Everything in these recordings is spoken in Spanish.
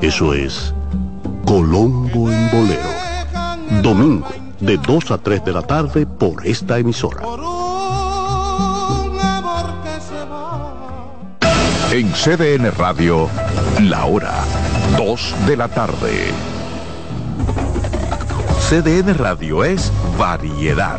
Eso es Colombo en Bolero. Domingo, de 2 a 3 de la tarde por esta emisora. En CDN Radio, la hora 2 de la tarde. CDN Radio es variedad.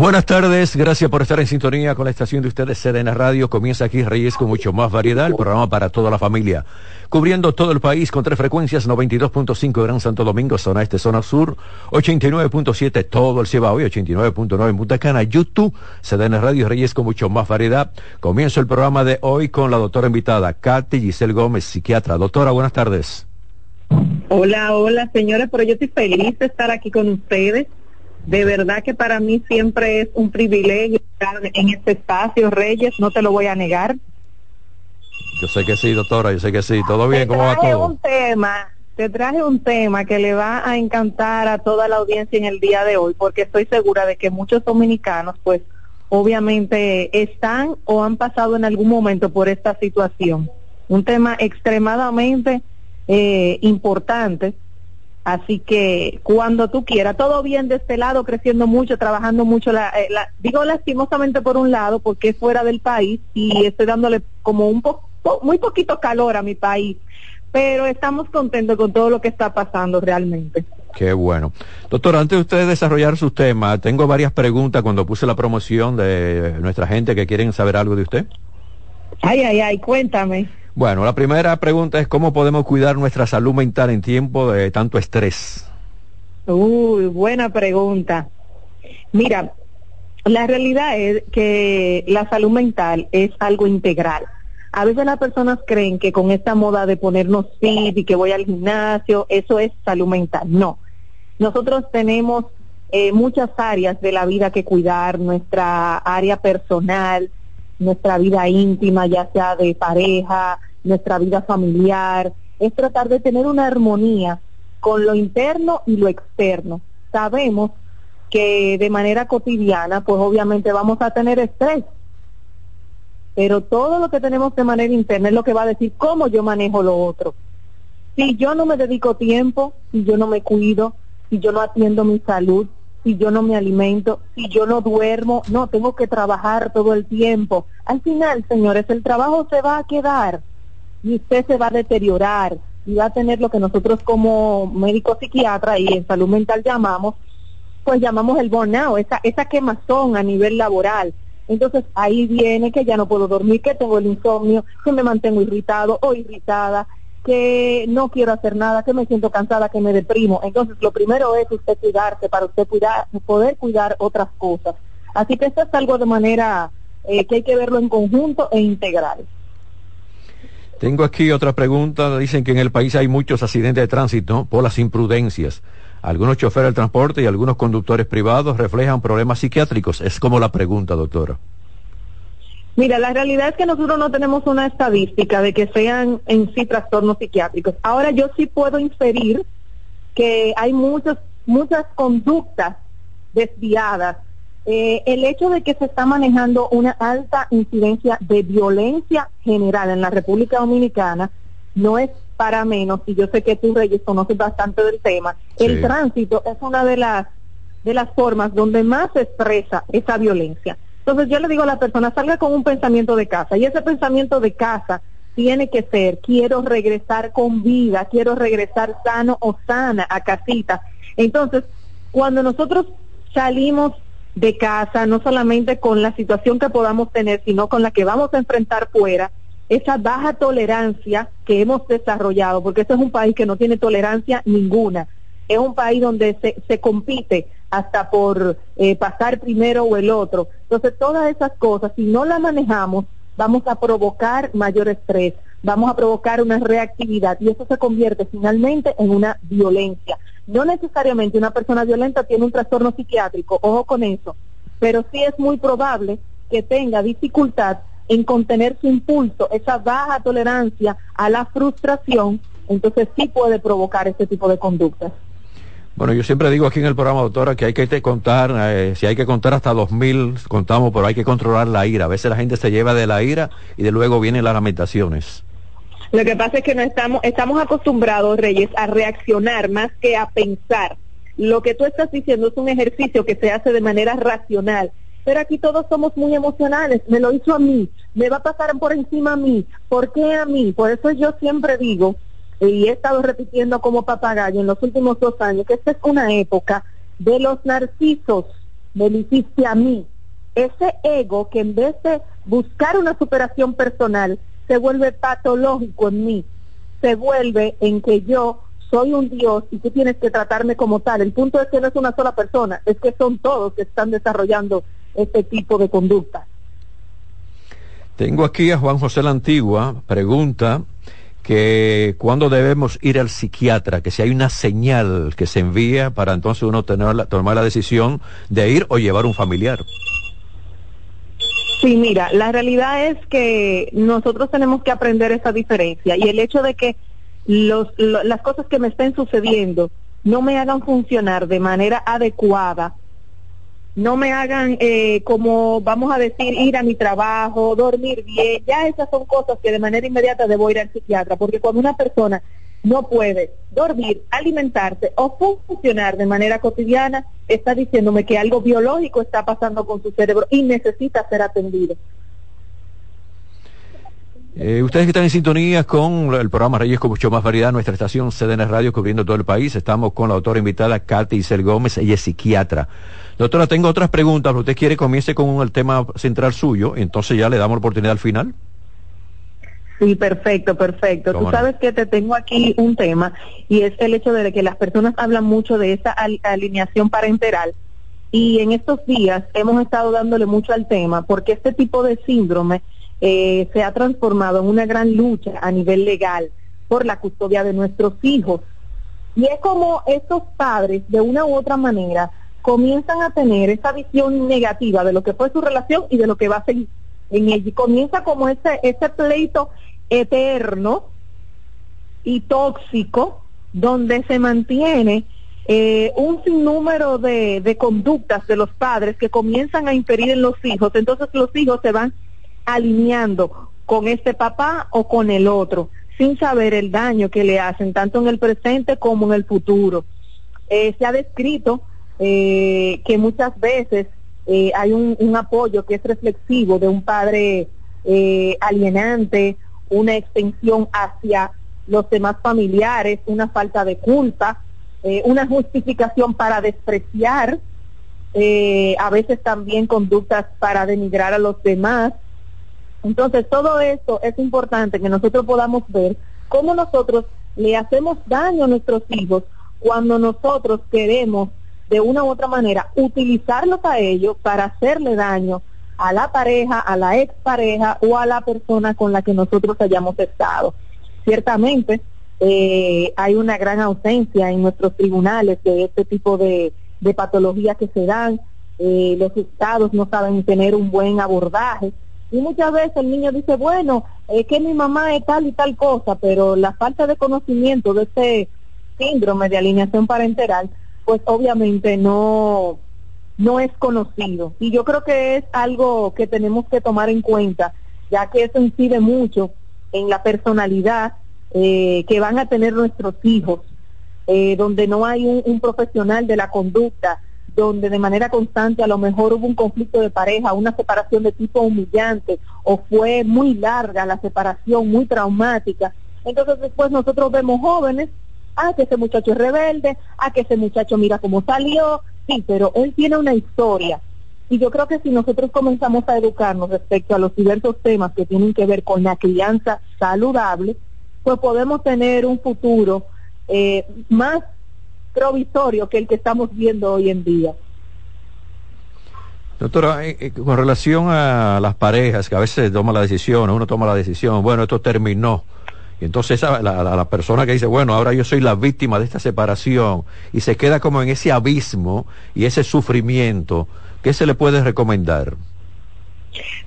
Buenas tardes, gracias por estar en sintonía con la estación de ustedes, Serena Radio. Comienza aquí Reyes con mucho más variedad, el programa para toda la familia. Cubriendo todo el país con tres frecuencias, 92.5 Gran Santo Domingo, zona este, zona sur, 89.7 todo el Cibao y 89.9 en Punta Cana, YouTube, Serena Radio Reyes con mucho más variedad. Comienzo el programa de hoy con la doctora invitada, Katy Giselle Gómez, psiquiatra. Doctora, buenas tardes. Hola, hola, señores, pero yo estoy feliz de estar aquí con ustedes de verdad que para mí siempre es un privilegio estar en este espacio, Reyes, no te lo voy a negar. Yo sé que sí, doctora, yo sé que sí. ¿Todo bien? ¿Cómo va todo? un tema, te traje un tema que le va a encantar a toda la audiencia en el día de hoy, porque estoy segura de que muchos dominicanos, pues, obviamente están o han pasado en algún momento por esta situación. Un tema extremadamente eh, importante Así que cuando tú quieras, todo bien de este lado, creciendo mucho, trabajando mucho, la, eh, digo lastimosamente por un lado, porque es fuera del país y estoy dándole como un poco, muy poquito calor a mi país, pero estamos contentos con todo lo que está pasando realmente. Qué bueno. Doctor, antes de usted desarrollar sus temas, tengo varias preguntas cuando puse la promoción de nuestra gente que quieren saber algo de usted. Ay, ay, ay, cuéntame. Bueno, la primera pregunta es cómo podemos cuidar nuestra salud mental en tiempo de tanto estrés. Uy, buena pregunta. Mira, la realidad es que la salud mental es algo integral. A veces las personas creen que con esta moda de ponernos fit y que voy al gimnasio, eso es salud mental. No. Nosotros tenemos eh, muchas áreas de la vida que cuidar, nuestra área personal, nuestra vida íntima, ya sea de pareja, nuestra vida familiar, es tratar de tener una armonía con lo interno y lo externo. Sabemos que de manera cotidiana, pues obviamente vamos a tener estrés, pero todo lo que tenemos de manera interna es lo que va a decir cómo yo manejo lo otro. Si yo no me dedico tiempo, si yo no me cuido, si yo no atiendo mi salud, si yo no me alimento, si yo no duermo, no, tengo que trabajar todo el tiempo. Al final, señores, el trabajo se va a quedar y usted se va a deteriorar y va a tener lo que nosotros como médicos psiquiatras y en salud mental llamamos, pues llamamos el burnout, esa, esa quemazón a nivel laboral. Entonces ahí viene que ya no puedo dormir, que tengo el insomnio, que me mantengo irritado o irritada, que no quiero hacer nada, que me siento cansada, que me deprimo. Entonces, lo primero es usted cuidarse para usted cuidar, poder cuidar otras cosas. Así que esto es algo de manera eh, que hay que verlo en conjunto e integral. Tengo aquí otra pregunta. Dicen que en el país hay muchos accidentes de tránsito por las imprudencias. Algunos choferes del transporte y algunos conductores privados reflejan problemas psiquiátricos. Es como la pregunta, doctora. Mira, la realidad es que nosotros no tenemos una estadística de que sean en sí trastornos psiquiátricos. Ahora yo sí puedo inferir que hay muchas muchas conductas desviadas. Eh, el hecho de que se está manejando una alta incidencia de violencia general en la República Dominicana no es para menos, y yo sé que tú, Reyes, conoces bastante del tema. El tránsito es una de las, de las formas donde más se expresa esa violencia. Entonces yo le digo a la persona, salga con un pensamiento de casa y ese pensamiento de casa tiene que ser, quiero regresar con vida, quiero regresar sano o sana a casita. Entonces, cuando nosotros salimos de casa, no solamente con la situación que podamos tener, sino con la que vamos a enfrentar fuera, esa baja tolerancia que hemos desarrollado, porque este es un país que no tiene tolerancia ninguna, es un país donde se, se compite hasta por eh, pasar primero o el otro. Entonces, todas esas cosas, si no las manejamos, vamos a provocar mayor estrés, vamos a provocar una reactividad y eso se convierte finalmente en una violencia. No necesariamente una persona violenta tiene un trastorno psiquiátrico, ojo con eso, pero sí es muy probable que tenga dificultad en contener su impulso, esa baja tolerancia a la frustración, entonces sí puede provocar este tipo de conductas. Bueno, yo siempre digo aquí en el programa, doctora, que hay que contar, eh, si hay que contar hasta 2000, contamos, pero hay que controlar la ira. A veces la gente se lleva de la ira y de luego vienen las lamentaciones. Lo que pasa es que no estamos, estamos acostumbrados, Reyes, a reaccionar más que a pensar. Lo que tú estás diciendo es un ejercicio que se hace de manera racional. Pero aquí todos somos muy emocionales. Me lo hizo a mí, me va a pasar por encima a mí. ¿Por qué a mí? Por eso yo siempre digo y he estado repitiendo como papagayo en los últimos dos años que esta es una época de los narcisos, me lo hiciste a mí. Ese ego que en vez de buscar una superación personal, se vuelve patológico en mí, se vuelve en que yo soy un Dios y tú tienes que tratarme como tal. El punto es que no es una sola persona, es que son todos que están desarrollando este tipo de conducta. Tengo aquí a Juan José la Antigua, pregunta, que cuando debemos ir al psiquiatra, que si hay una señal que se envía para entonces uno tener tomar la decisión de ir o llevar un familiar. Sí, mira, la realidad es que nosotros tenemos que aprender esa diferencia y el hecho de que los, las cosas que me estén sucediendo no me hagan funcionar de manera adecuada no me hagan eh, como, vamos a decir, ir a mi trabajo, dormir bien, ya esas son cosas que de manera inmediata debo ir al psiquiatra, porque cuando una persona no puede dormir, alimentarse o funcionar de manera cotidiana, está diciéndome que algo biológico está pasando con su cerebro y necesita ser atendido. Eh, ustedes que están en sintonía con el programa Reyes con mucho más variedad, nuestra estación CDN Radio cubriendo todo el país. Estamos con la autora invitada Katy Isel Gómez, ella es psiquiatra. Doctora, tengo otras preguntas, pero usted quiere comience con el tema central suyo, entonces ya le damos la oportunidad al final. Sí, perfecto, perfecto. Tú sabes que te tengo aquí un tema y es el hecho de que las personas hablan mucho de esa alineación parenteral y en estos días hemos estado dándole mucho al tema porque este tipo de síndrome eh, se ha transformado en una gran lucha a nivel legal por la custodia de nuestros hijos. Y es como estos padres, de una u otra manera, comienzan a tener esa visión negativa de lo que fue su relación y de lo que va a seguir en ella. Y comienza como ese, ese pleito eterno y tóxico donde se mantiene eh, un sinnúmero de, de conductas de los padres que comienzan a inferir en los hijos. Entonces los hijos se van alineando con este papá o con el otro, sin saber el daño que le hacen, tanto en el presente como en el futuro. Eh, se ha descrito eh, que muchas veces eh, hay un, un, apoyo que es reflexivo de un padre alienante, una extensión hacia los demás familiares, una falta de culpa, una justificación para despreciar, a veces también conductas para denigrar a los demás, entonces, todo esto es importante que nosotros podamos ver cómo nosotros le hacemos daño a nuestros hijos cuando nosotros queremos de una u otra manera utilizarlos a ellos para hacerle daño a la pareja, a la expareja o a la persona con la que nosotros hayamos estado. Ciertamente eh, hay una gran ausencia en nuestros tribunales de este tipo de, patologías que se dan. Eh, los estados no saben tener un buen abordaje y muchas veces el niño dice, bueno, es que mi mamá es tal y tal cosa, pero la falta de conocimiento de ese síndrome de alineación parenteral, pues obviamente no, no es conocido. Y yo creo que es algo que tenemos que tomar en cuenta, ya que eso incide mucho en la personalidad eh, que van a tener nuestros hijos, eh, donde no hay un profesional de la conducta donde de manera constante a lo mejor hubo un conflicto de pareja, una separación de tipo humillante o fue muy larga la separación, muy traumática. Entonces después nosotros vemos jóvenes, ah, que ese muchacho es rebelde, ah, que ese muchacho mira cómo salió, sí, pero él tiene una historia. Y yo creo que si nosotros comenzamos a educarnos respecto a los diversos temas que tienen que ver con la crianza saludable, pues podemos tener un futuro eh, más provisorio que el que estamos viendo hoy en día. Doctora, eh, eh, con relación a las parejas que a veces toman la decisión, uno toma la decisión, bueno, esto terminó. Y entonces la, la, persona que dice, bueno, ahora yo soy la víctima de esta separación y se queda como en ese abismo y ese sufrimiento, ¿qué se le puede recomendar?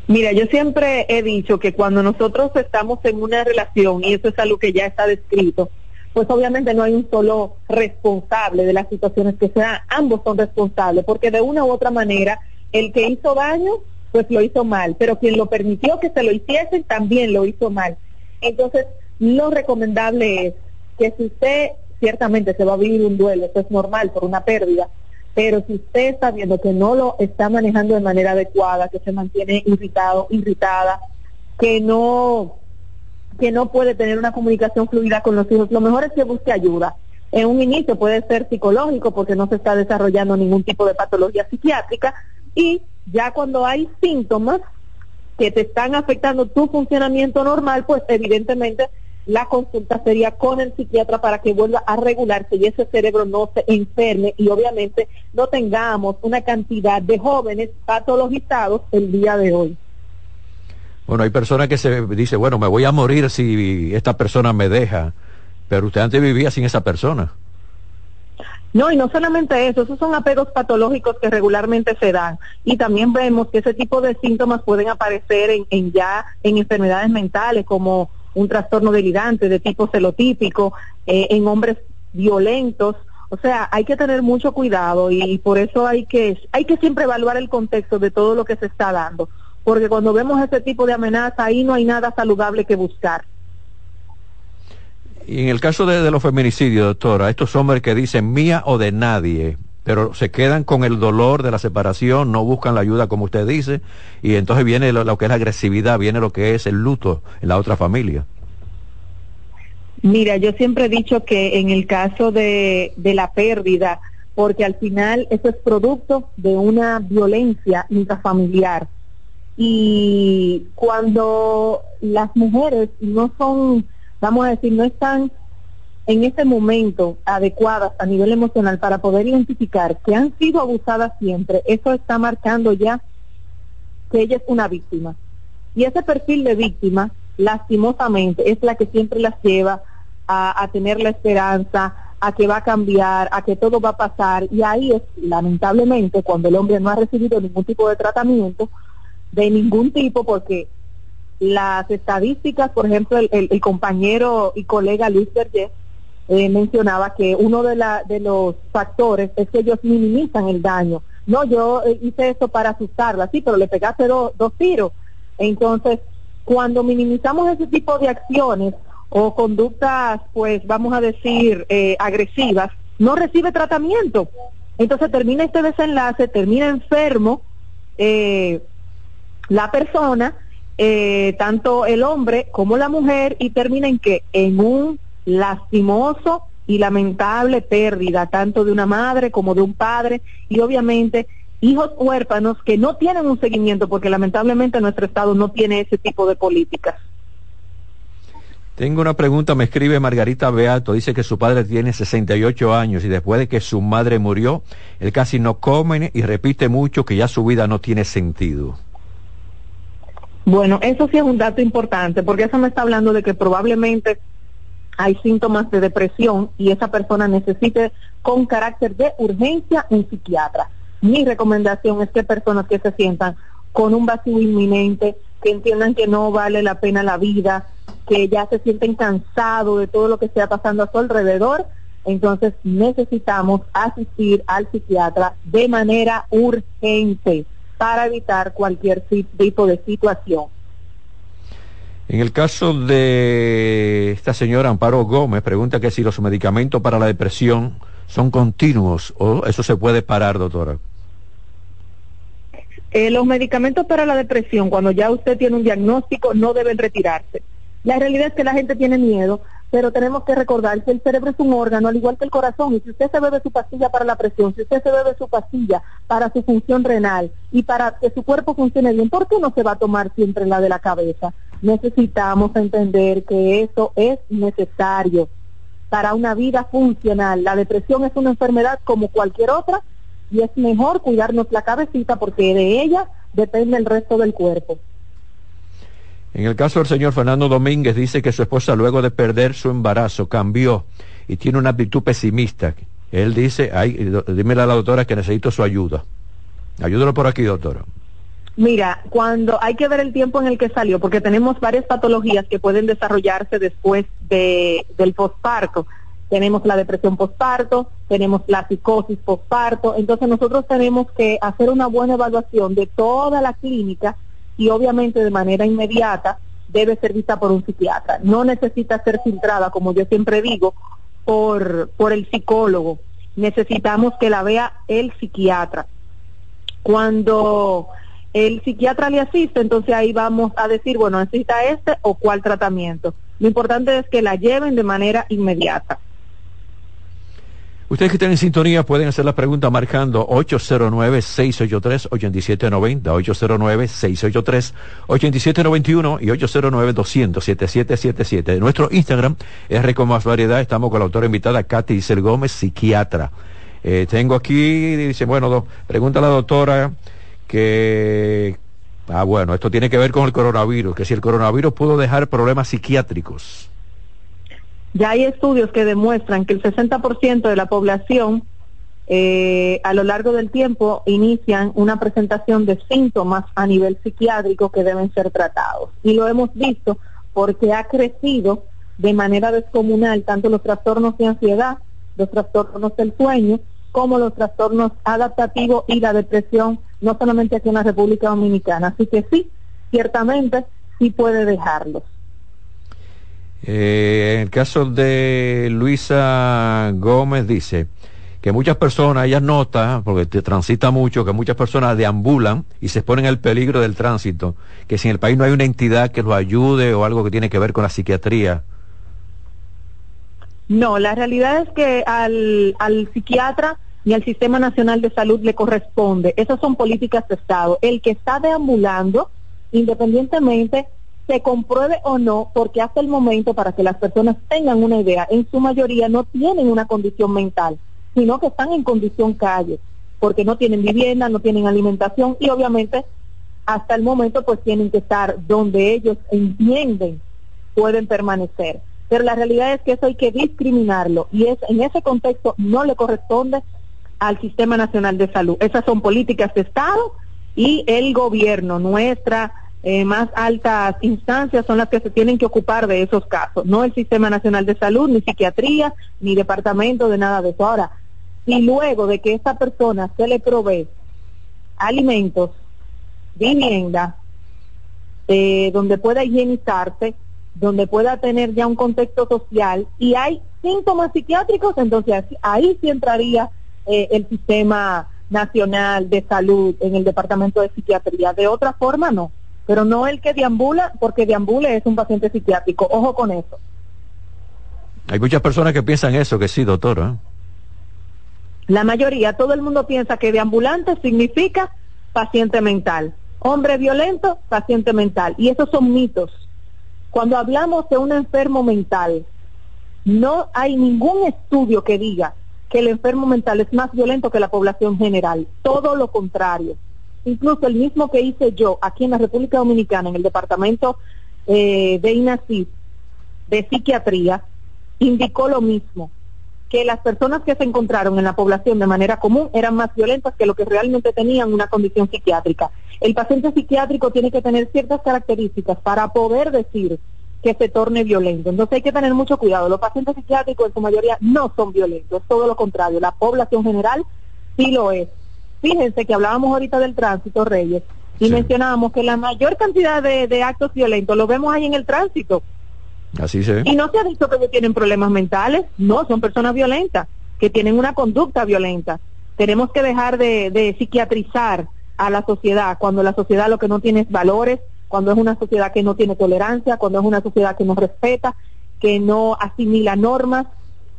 Mira, yo siempre he dicho que cuando nosotros estamos en una relación, y eso es algo que ya está descrito, pues obviamente no hay un solo responsable de las situaciones que sean, ambos son responsables, porque de una u otra manera el que hizo daño, pues lo hizo mal, pero quien lo permitió que se lo hiciesen también lo hizo mal. Entonces, lo recomendable es que si usted ciertamente se va a vivir un duelo, eso es normal por una pérdida, pero si usted está viendo que no lo está manejando de manera adecuada, que se mantiene irritado, irritada, que no que no puede tener una comunicación fluida con los hijos, lo mejor es que busque ayuda. En un inicio puede ser psicológico porque no se está desarrollando ningún tipo de patología psiquiátrica, y ya cuando hay síntomas que te están afectando tu funcionamiento normal, pues evidentemente la consulta sería con el psiquiatra para que vuelva a regularse y ese cerebro no se enferme y obviamente no tengamos una cantidad de jóvenes patologizados el día de hoy. Bueno, hay personas que se dice, bueno, me voy a morir si esta persona me deja, pero usted antes vivía sin esa persona. No, y no solamente eso, esos son apegos patológicos que regularmente se dan. Y también vemos que ese tipo de síntomas pueden aparecer en, ya en enfermedades mentales como un trastorno delirante de tipo celotípico, eh, en hombres violentos. O sea, hay que tener mucho cuidado y, por eso hay que, hay que siempre evaluar el contexto de todo lo que se está dando. Porque cuando vemos ese tipo de amenaza, ahí no hay nada saludable que buscar. Y en el caso de, los feminicidios, doctora, estos hombres que dicen mía o de nadie, pero se quedan con el dolor de la separación, no buscan la ayuda como usted dice, y entonces viene lo, que es la agresividad, viene lo que es el luto en la otra familia. Mira, yo siempre he dicho que en el caso de, de la pérdida, porque al final eso es producto de una violencia intrafamiliar. Y cuando las mujeres no son vamos a decir, no están en este momento adecuadas a nivel emocional para poder identificar que han sido abusadas siempre, eso está marcando ya que ella es una víctima. Y ese perfil de víctima, lastimosamente, es la que siempre las lleva a, tener la esperanza, a que va a cambiar, a que todo va a pasar. Y ahí es, lamentablemente, cuando el hombre no ha recibido ningún tipo de tratamiento, de ningún tipo, porque las estadísticas, por ejemplo, el, compañero y colega Luis Berger eh, mencionaba que uno de, la, de los factores es que ellos minimizan el daño. No, yo eh, hice eso para asustarla, sí, pero le pegaste dos tiros. Entonces, cuando minimizamos ese tipo de acciones o conductas, pues vamos a decir, eh, agresivas, no recibe tratamiento. Entonces termina este desenlace, termina enfermo la persona eh, tanto el hombre como la mujer y termina en que en un lastimoso y lamentable pérdida tanto de una madre como de un padre y obviamente hijos huérfanos que no tienen un seguimiento porque lamentablemente nuestro estado no tiene ese tipo de políticas. Tengo una pregunta, me escribe Margarita Beato, dice que su padre tiene 68 años y después de que su madre murió, él casi no come y repite mucho que ya su vida no tiene sentido. Bueno, eso sí es un dato importante, porque eso me está hablando de que probablemente hay síntomas de depresión y esa persona necesite con carácter de urgencia un psiquiatra. Mi recomendación es que personas que se sientan con un vacío inminente, que entiendan que no vale la pena la vida, que ya se sienten cansados de todo lo que está pasando a su alrededor, entonces necesitamos asistir al psiquiatra de manera urgente para evitar cualquier tipo de situación. En el caso de esta señora Amparo Gómez, pregunta que si los medicamentos para la depresión son continuos o eso se puede parar, doctora. Eh, los medicamentos para la depresión, cuando ya usted tiene un diagnóstico, no deben retirarse. La realidad es que la gente tiene miedo pero tenemos que recordar que el cerebro es un órgano, al igual que el corazón, y si usted se bebe su pastilla para la presión, si usted se bebe su pastilla para su función renal y para que su cuerpo funcione bien, ¿por qué no se va a tomar siempre la de la cabeza? Necesitamos entender que eso es necesario para una vida funcional. La depresión es una enfermedad como cualquier otra y es mejor cuidarnos la cabecita porque de ella depende el resto del cuerpo. En el caso del señor Fernando Domínguez dice que su esposa luego de perder su embarazo cambió y tiene una actitud pesimista. Él dice, ay, dímele a la doctora que necesito su ayuda. Ayúdalo por aquí, doctora. Mira, cuando hay que ver el tiempo en el que salió, porque tenemos varias patologías que pueden desarrollarse después de, del posparto. Tenemos la depresión posparto, tenemos la psicosis posparto, entonces nosotros tenemos que hacer una buena evaluación de toda la clínica y obviamente de manera inmediata debe ser vista por un psiquiatra. No necesita ser filtrada, como yo siempre digo, por, por el psicólogo. Necesitamos que la vea el psiquiatra. Cuando el psiquiatra le asiste, entonces ahí vamos a decir, bueno, necesita este o cuál tratamiento. Lo importante es que la lleven de manera inmediata. Ustedes que están en sintonía pueden hacer la pregunta marcando 809-683-8790, 809-683-8791 y 809-200-7777. Nuestro Instagram es Reco Más Variedad. Estamos con la autora invitada Katy Isel Gómez, psiquiatra. Eh, tengo aquí, dice, bueno, pregunta a la doctora que, ah, bueno, esto tiene que ver con el coronavirus, que si el coronavirus pudo dejar problemas psiquiátricos. Ya hay estudios que demuestran que el 60% de la población eh, a lo largo del tiempo inician una presentación de síntomas a nivel psiquiátrico que deben ser tratados. Y lo hemos visto porque ha crecido de manera descomunal tanto los trastornos de ansiedad, los trastornos del sueño, como los trastornos adaptativos y la depresión, no solamente aquí en la República Dominicana. Así que sí, ciertamente sí puede dejarlos. Eh, en el caso de Luisa Gómez dice que muchas personas, ella nota, porque te transita mucho, que muchas personas deambulan y se exponen al peligro del tránsito, que si en el país no hay una entidad que los ayude o algo que tiene que ver con la psiquiatría. No, la realidad es que al, al psiquiatra ni al Sistema Nacional de Salud le corresponde. Esas son políticas de Estado. El que está deambulando, independientemente se compruebe o no, porque hasta el momento, para que las personas tengan una idea, en su mayoría no tienen una condición mental, sino que están en condición calle, porque no tienen vivienda, no tienen alimentación y obviamente hasta el momento pues tienen que estar donde ellos entienden pueden permanecer. Pero la realidad es que eso hay que discriminarlo y es en ese contexto no le corresponde al Sistema Nacional de Salud. Esas son políticas de Estado y el gobierno, nuestra eh, más altas instancias son las que se tienen que ocupar de esos casos, no el Sistema Nacional de Salud, ni psiquiatría, ni departamento de nada de eso. Ahora, si luego de que esta persona se le provee alimentos, vivienda, eh, donde pueda higienizarse, donde pueda tener ya un contexto social y hay síntomas psiquiátricos, entonces ahí sí entraría eh, el Sistema Nacional de Salud en el Departamento de Psiquiatría. De otra forma, no pero no el que deambula, porque deambule es un paciente psiquiátrico. Ojo con eso. Hay muchas personas que piensan eso, que sí, doctora. La mayoría, todo el mundo piensa que deambulante significa paciente mental. Hombre violento, paciente mental. Y esos son mitos. Cuando hablamos de un enfermo mental, no hay ningún estudio que diga que el enfermo mental es más violento que la población general. Todo lo contrario incluso el mismo que hice yo aquí en la República Dominicana, en el departamento eh, de INACID, de psiquiatría, indicó lo mismo, que las personas que se encontraron en la población de manera común eran más violentas que lo que realmente tenían una condición psiquiátrica. El paciente psiquiátrico tiene que tener ciertas características para poder decir que se torne violento. Entonces hay que tener mucho cuidado. Los pacientes psiquiátricos en su mayoría no son violentos, es todo lo contrario. La población general sí lo es. Fíjense que hablábamos ahorita del tránsito, Reyes, y mencionábamos que la mayor cantidad de, actos violentos lo vemos ahí en el tránsito. Así se Y no se ha dicho que tienen problemas mentales, no, son personas violentas, que tienen una conducta violenta. Tenemos que dejar de, de psiquiatrizar a la sociedad cuando la sociedad lo que no tiene es valores, cuando es una sociedad que no tiene tolerancia, cuando es una sociedad que no respeta, que no asimila normas,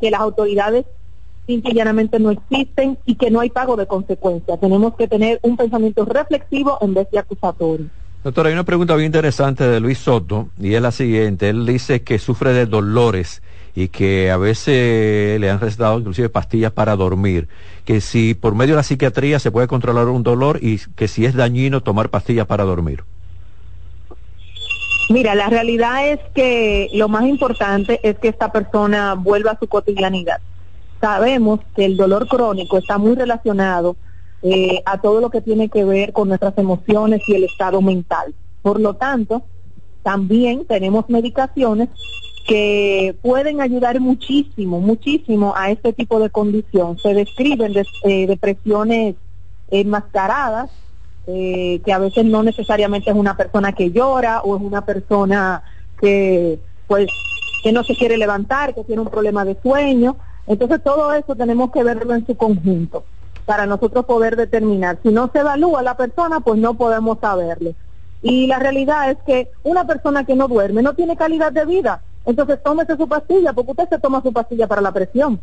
que las autoridades simple no existen y que no hay pago de consecuencias. Tenemos que tener un pensamiento reflexivo en vez de acusatorio. Doctora, hay una pregunta bien interesante de Luis Soto y es la siguiente. Él dice que sufre de dolores y que a veces le han recetado inclusive pastillas para dormir, que si por medio de la psiquiatría se puede controlar un dolor y que si es dañino tomar pastillas para dormir. Mira, la realidad es que lo más importante es que esta persona vuelva a su cotidianidad. Sabemos que el dolor crónico está muy relacionado eh, a todo lo que tiene que ver con nuestras emociones y el estado mental. Por lo tanto, también tenemos medicaciones que pueden ayudar muchísimo, muchísimo a este tipo de condición. Se describen eh, depresiones enmascaradas, eh, que a veces no necesariamente es una persona que llora o es una persona que pues que no se quiere levantar, que tiene un problema de sueño. Entonces todo eso tenemos que verlo en su conjunto para nosotros poder determinar. Si no se evalúa la persona, pues no podemos saberlo. Y la realidad es que una persona que no duerme no tiene calidad de vida. Entonces tómese su pastilla, porque usted se toma su pastilla para la presión.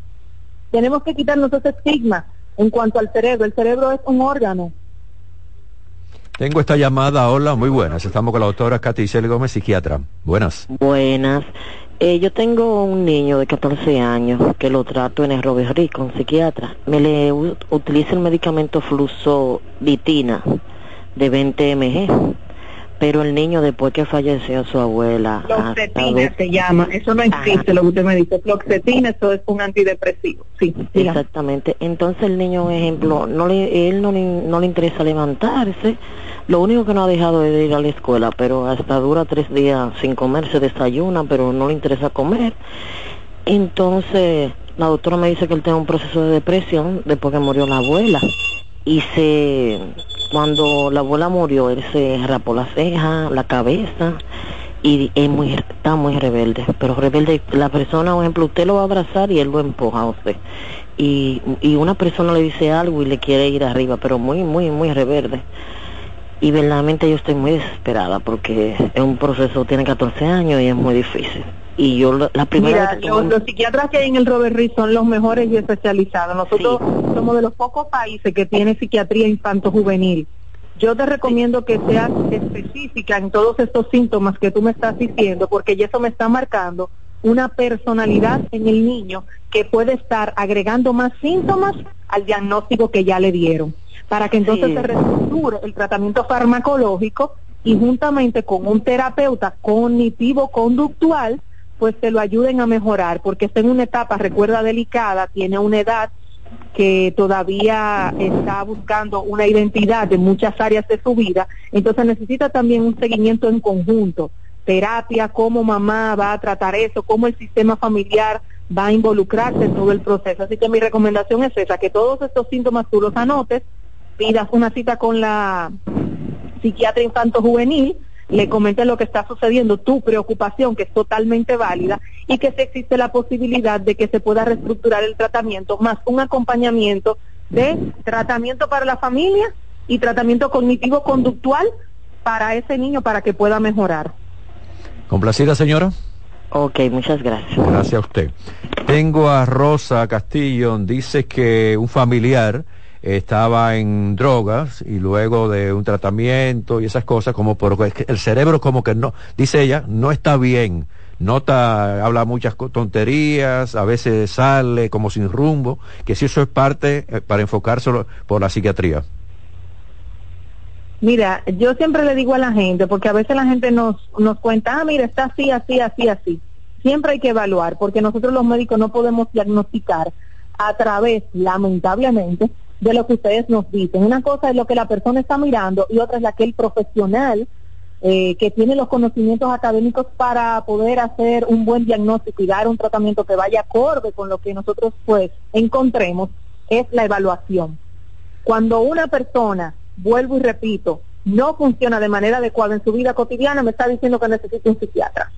Tenemos que quitarnos ese estigma en cuanto al cerebro. El cerebro es un órgano. Tengo esta llamada, hola, muy buenas. Estamos con la doctora Katy Isel Gómez, psiquiatra. Buenas. Buenas. Eh, yo tengo un niño de 14 años que lo trato en el Robert con psiquiatra. Me le utiliza el medicamento fluxoditina de 20 mg pero el niño después que falleció su abuela... Floxetina se llama, eso no existe lo que usted me dice, floxetina, eso es un antidepresivo, sí. Exactamente, entonces el niño, ejemplo, no le, él no le, no le interesa levantarse, lo único que no ha dejado es de ir a la escuela, pero hasta dura tres días sin comer, se desayuna, pero no le interesa comer. Entonces, la doctora me dice que él tiene un proceso de depresión después que murió la abuela. Y se cuando la abuela murió él se rapó la ceja la cabeza y es muy está muy rebelde. Pero rebelde la persona por ejemplo usted lo va a abrazar y él lo empuja a usted. Y, y una persona le dice algo y le quiere ir arriba pero muy muy muy rebelde. Y verdaderamente yo estoy muy desesperada porque es un proceso tiene 14 años y es muy difícil y yo la primera Mira, los, psiquiatras que hay en el Robert Reed son los mejores y especializados. Nosotros somos de los pocos países que tiene psiquiatría infanto-juvenil. Yo te recomiendo que seas específica en todos estos síntomas que tú me estás diciendo, porque eso me está marcando una personalidad en el niño que puede estar agregando más síntomas al diagnóstico que ya le dieron, para que entonces se reestructure el tratamiento farmacológico y juntamente con un terapeuta cognitivo-conductual pues te lo ayuden a mejorar, porque está en una etapa, recuerda, delicada, tiene una edad que todavía está buscando una identidad en muchas áreas de su vida, entonces necesita también un seguimiento en conjunto, terapia, cómo mamá va a tratar eso, cómo el sistema familiar va a involucrarse en todo el proceso. Así que mi recomendación es esa, que todos estos síntomas tú los anotes, pidas una cita con la psiquiatra infanto juvenil, le comentes lo que está sucediendo, tu preocupación, que es totalmente válida, y que existe la posibilidad de que se pueda reestructurar el tratamiento, más un acompañamiento de tratamiento para la familia y tratamiento cognitivo-conductual para ese niño para que pueda mejorar. ¿Complacida, señora? Ok, muchas gracias. Gracias a usted. Tengo a Rosa Castillo, dice que un familiar estaba en drogas y luego de un tratamiento y esas cosas, como porque el cerebro como que no, dice ella, no está bien, nota, habla muchas tonterías, a veces sale como sin rumbo, que si eso es parte eh, para enfocárselo por la psiquiatría. Mira, yo siempre le digo a la gente, porque a veces la gente nos, nos cuenta, ah, mira, está así, así, así, así. Siempre hay que evaluar, porque nosotros los médicos no podemos diagnosticar a través, lamentablemente, de lo que ustedes nos dicen. Una cosa es lo que la persona está mirando y otra es la que el profesional eh, que tiene los conocimientos académicos para poder hacer un buen diagnóstico y dar un tratamiento que vaya acorde con lo que nosotros pues encontremos, es la evaluación. Cuando una persona, vuelvo y repito, no funciona de manera adecuada en su vida cotidiana, me está diciendo que necesita un psiquiatra.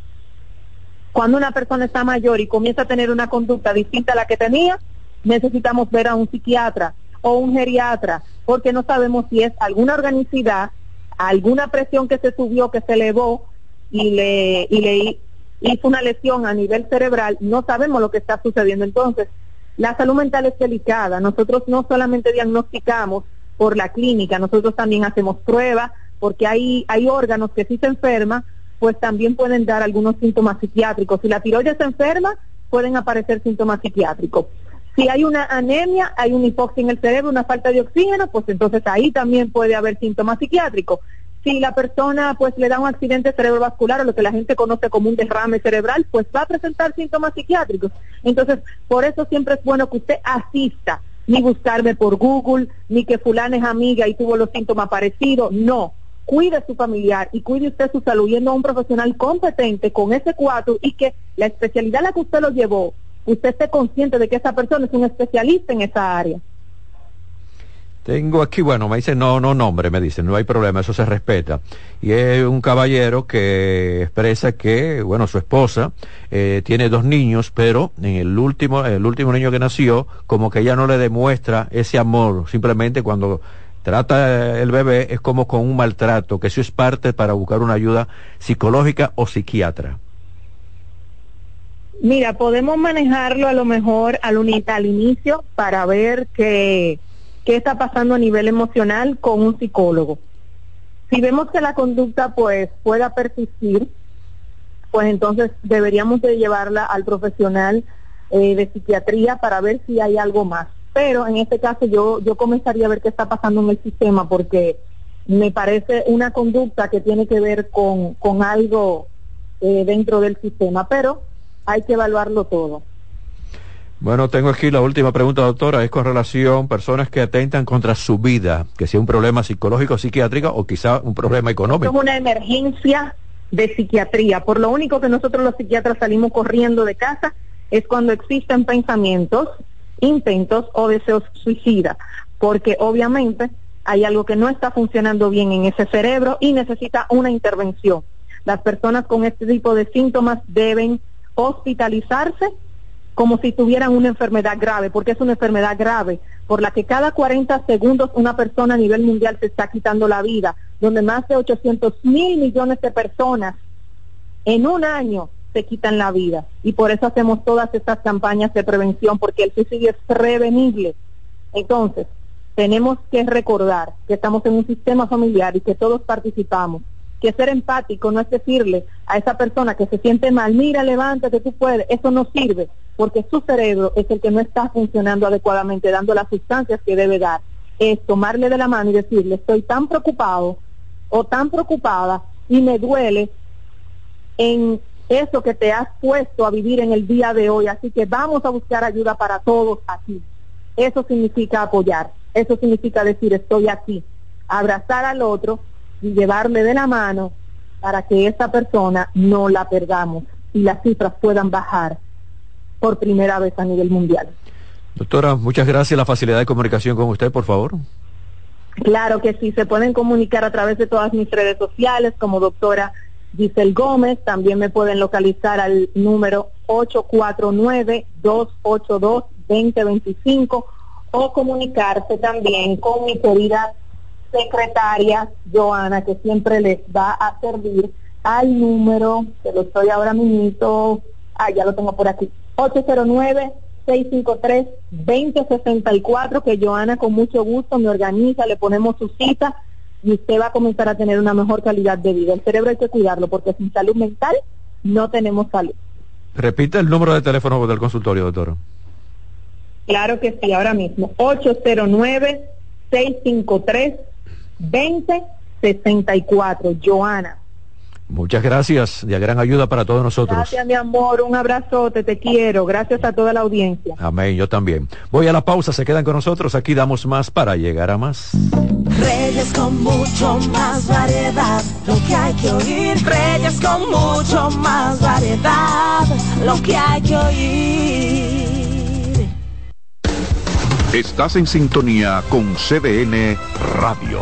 Cuando una persona está mayor y comienza a tener una conducta distinta a la que tenía, necesitamos ver a un psiquiatra o un geriatra, porque no sabemos si es alguna organicidad, alguna presión que se subió, que se elevó y le, y le hizo una lesión a nivel cerebral, no sabemos lo que está sucediendo. Entonces, la salud mental es delicada. Nosotros no solamente diagnosticamos por la clínica, nosotros también hacemos pruebas, porque hay, hay órganos que si se enferman, pues también pueden dar algunos síntomas psiquiátricos. Si la tiroides se enferma, pueden aparecer síntomas psiquiátricos. Si hay una anemia, hay una hipoxia en el cerebro, una falta de oxígeno, pues entonces ahí también puede haber síntomas psiquiátricos. Si la persona pues le da un accidente cerebrovascular o lo que la gente conoce como un derrame cerebral, pues va a presentar síntomas psiquiátricos. Entonces, por eso siempre es bueno que usted asista, ni buscarme por Google, ni que fulana es amiga y tuvo los síntomas parecidos, no. Cuide su familiar y cuide usted su salud yendo a un profesional competente con ese cuatro y que la especialidad a la que usted lo llevó, usted esté consciente de que esa persona es un especialista en esa área. Tengo aquí, bueno, me dice no, no nombre, me dicen, no hay problema, eso se respeta. Y es un caballero que expresa que, bueno, su esposa eh, tiene dos niños, pero en el último, el último niño que nació, como que ella no le demuestra ese amor, simplemente cuando trata el bebé es como con un maltrato, que eso es parte para buscar una ayuda psicológica o psiquiatra. Mira, podemos manejarlo a lo mejor al, al inicio para ver que qué está pasando a nivel emocional con un psicólogo. Si vemos que la conducta pues pueda persistir, pues entonces deberíamos de llevarla al profesional eh, de psiquiatría para ver si hay algo más. Pero en este caso yo, yo comenzaría a ver qué está pasando en el sistema porque me parece una conducta que tiene que ver con, con algo eh, dentro del sistema, pero hay que evaluarlo todo. Bueno, tengo aquí la última pregunta, doctora. Es con relación a personas que atentan contra su vida, que sea un problema psicológico, psiquiátrico o quizá un problema económico. Es una emergencia de psiquiatría. Por lo único que nosotros los psiquiatras salimos corriendo de casa es cuando existen pensamientos, intentos o deseos suicidas, porque obviamente hay algo que no está funcionando bien en ese cerebro y necesita una intervención. Las personas con este tipo de síntomas deben hospitalizarse como si tuvieran una enfermedad grave, porque es una enfermedad grave, por la que cada 40 segundos una persona a nivel mundial se está quitando la vida, donde más de 800 mil millones de personas en un año se quitan la vida. Y por eso hacemos todas estas campañas de prevención, porque el suicidio es prevenible. Entonces, tenemos que recordar que estamos en un sistema familiar y que todos participamos que ser empático no es decirle a esa persona que se siente mal, mira, levántate, tú puedes, eso no sirve, porque su cerebro es el que no está funcionando adecuadamente, dando las sustancias que debe dar. Es tomarle de la mano y decirle, estoy tan preocupado o tan preocupada y me duele en eso que te has puesto a vivir en el día de hoy, así que vamos a buscar ayuda para todos aquí. Eso significa apoyar, eso significa decir, estoy aquí, abrazar al otro y llevarle de la mano para que esa persona no la perdamos y las cifras puedan bajar por primera vez a nivel mundial. Doctora, muchas gracias. La facilidad de comunicación con usted, por favor. Claro que sí, se pueden comunicar a través de todas mis redes sociales como doctora Giselle Gómez. También me pueden localizar al número 849-282-2025 o comunicarse también con mi querida secretaria Joana, que siempre les va a servir al número, que lo estoy ahora mismo, ah, ya lo tengo por aquí, 809-653-2064, que Joana con mucho gusto me organiza, le ponemos su cita y usted va a comenzar a tener una mejor calidad de vida. El cerebro hay que cuidarlo porque sin salud mental no tenemos salud. Repite el número de teléfono del consultorio, doctor. Claro que sí, ahora mismo. 809 653 2064. Joana. Muchas gracias, de gran ayuda para todos nosotros. Gracias, mi amor, un abrazote, te quiero. Gracias a toda la audiencia. Amén, yo también. Voy a la pausa, se quedan con nosotros, aquí damos más para llegar a más. Reyes con mucho más variedad, lo que hay que oír. Reyes con mucho más variedad, lo que hay que oír. Estás en sintonía con CDN Radio.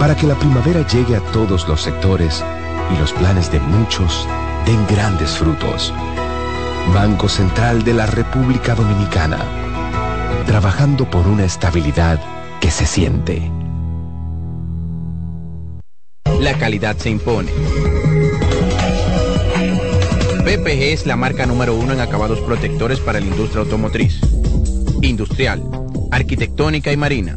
para que la primavera llegue a todos los sectores y los planes de muchos den grandes frutos. Banco Central de la República Dominicana, trabajando por una estabilidad que se siente. La calidad se impone. PPG es la marca número uno en acabados protectores para la industria automotriz, industrial, arquitectónica y marina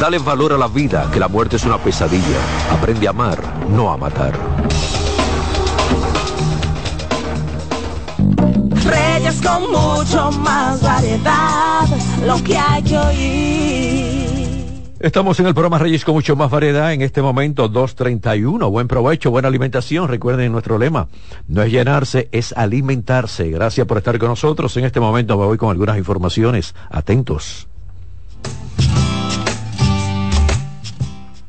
Dale valor a la vida, que la muerte es una pesadilla. Aprende a amar, no a matar. Reyes con mucho más variedad, lo que hay que oír. Estamos en el programa Reyes con mucho más variedad. En este momento, 2.31. Buen provecho, buena alimentación. Recuerden nuestro lema. No es llenarse, es alimentarse. Gracias por estar con nosotros. En este momento me voy con algunas informaciones. Atentos.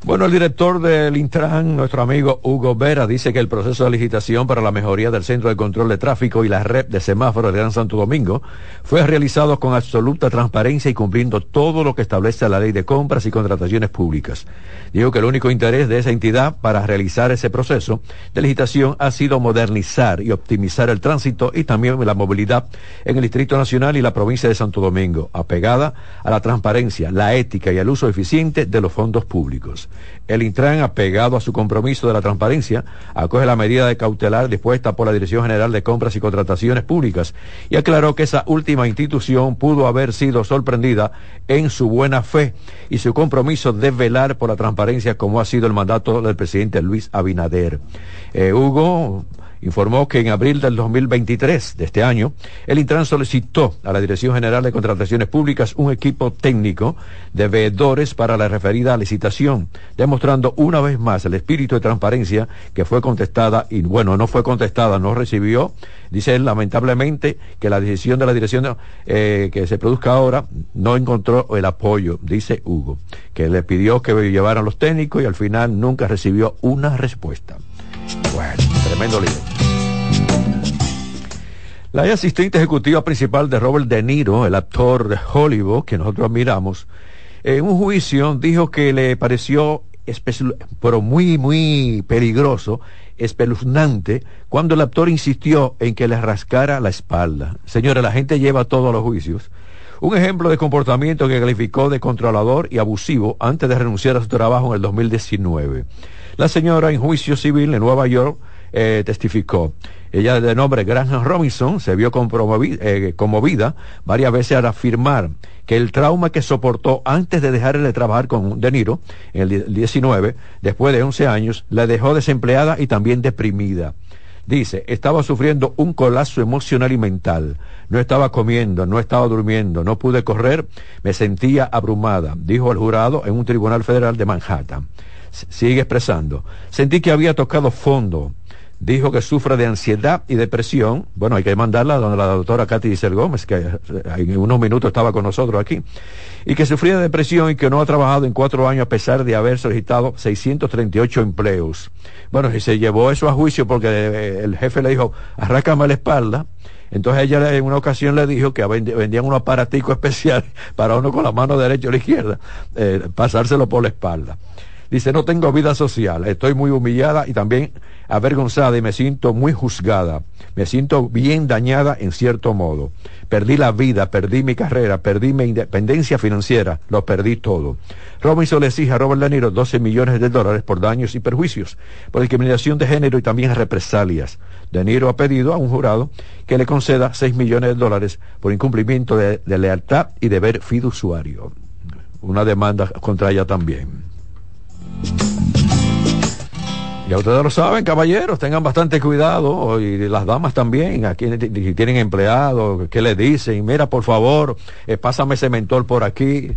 Bueno, el director del Intran, nuestro amigo Hugo Vera, dice que el proceso de licitación para la mejoría del Centro de Control de Tráfico y la red de semáforos de Gran Santo Domingo fue realizado con absoluta transparencia y cumpliendo todo lo que establece la ley de compras y contrataciones públicas. Dijo que el único interés de esa entidad para realizar ese proceso de licitación ha sido modernizar y optimizar el tránsito y también la movilidad en el Distrito Nacional y la provincia de Santo Domingo, apegada a la transparencia, la ética y el uso eficiente de los fondos públicos. El Intran, apegado a su compromiso de la transparencia, acoge la medida de cautelar dispuesta por la Dirección General de Compras y Contrataciones Públicas y aclaró que esa última institución pudo haber sido sorprendida en su buena fe y su compromiso de velar por la transparencia como ha sido el mandato del presidente Luis Abinader. Eh, Hugo informó que en abril del 2023 de este año, el Intran solicitó a la Dirección General de Contrataciones Públicas un equipo técnico de veedores para la referida licitación, demostrando una vez más el espíritu de transparencia que fue contestada y bueno, no fue contestada, no recibió, dice él lamentablemente que la decisión de la dirección eh, que se produzca ahora no encontró el apoyo, dice Hugo, que le pidió que llevaran los técnicos y al final nunca recibió una respuesta. Bueno, tremendo lío. La asistente ejecutiva principal de Robert De Niro, el actor de Hollywood, que nosotros admiramos, en un juicio dijo que le pareció, pero muy, muy peligroso, espeluznante, cuando el actor insistió en que le rascara la espalda. Señora, la gente lleva todos los juicios. Un ejemplo de comportamiento que calificó de controlador y abusivo antes de renunciar a su trabajo en el 2019. La señora en juicio civil en Nueva York eh, testificó. Ella de nombre Graham Robinson se vio eh, conmovida varias veces al afirmar que el trauma que soportó antes de dejarle de trabajar con De Niro en el 19, después de 11 años, la dejó desempleada y también deprimida. Dice, estaba sufriendo un colapso emocional y mental. No estaba comiendo, no estaba durmiendo, no pude correr, me sentía abrumada, dijo el jurado en un tribunal federal de Manhattan sigue expresando. Sentí que había tocado fondo. Dijo que sufre de ansiedad y depresión. Bueno, hay que mandarla donde la doctora Katy Diesel Gómez, que eh, en unos minutos estaba con nosotros aquí, y que sufría de depresión y que no ha trabajado en cuatro años a pesar de haber solicitado 638 empleos. Bueno, y se llevó eso a juicio porque eh, el jefe le dijo, arrácame la espalda. Entonces ella en una ocasión le dijo que vendían un aparatico especial para uno con la mano derecha o la izquierda, eh, pasárselo por la espalda. Dice, no tengo vida social, estoy muy humillada y también avergonzada y me siento muy juzgada. Me siento bien dañada en cierto modo. Perdí la vida, perdí mi carrera, perdí mi independencia financiera, lo perdí todo. Robinson le exige a Robert De Niro 12 millones de dólares por daños y perjuicios, por discriminación de género y también represalias. De Niro ha pedido a un jurado que le conceda 6 millones de dólares por incumplimiento de, de lealtad y deber fiduciario. Una demanda contra ella también. Ya ustedes lo saben, caballeros, tengan bastante cuidado, y las damas también, aquí tienen empleados, ¿qué le dicen? Mira, por favor, eh, pásame ese mentol por aquí.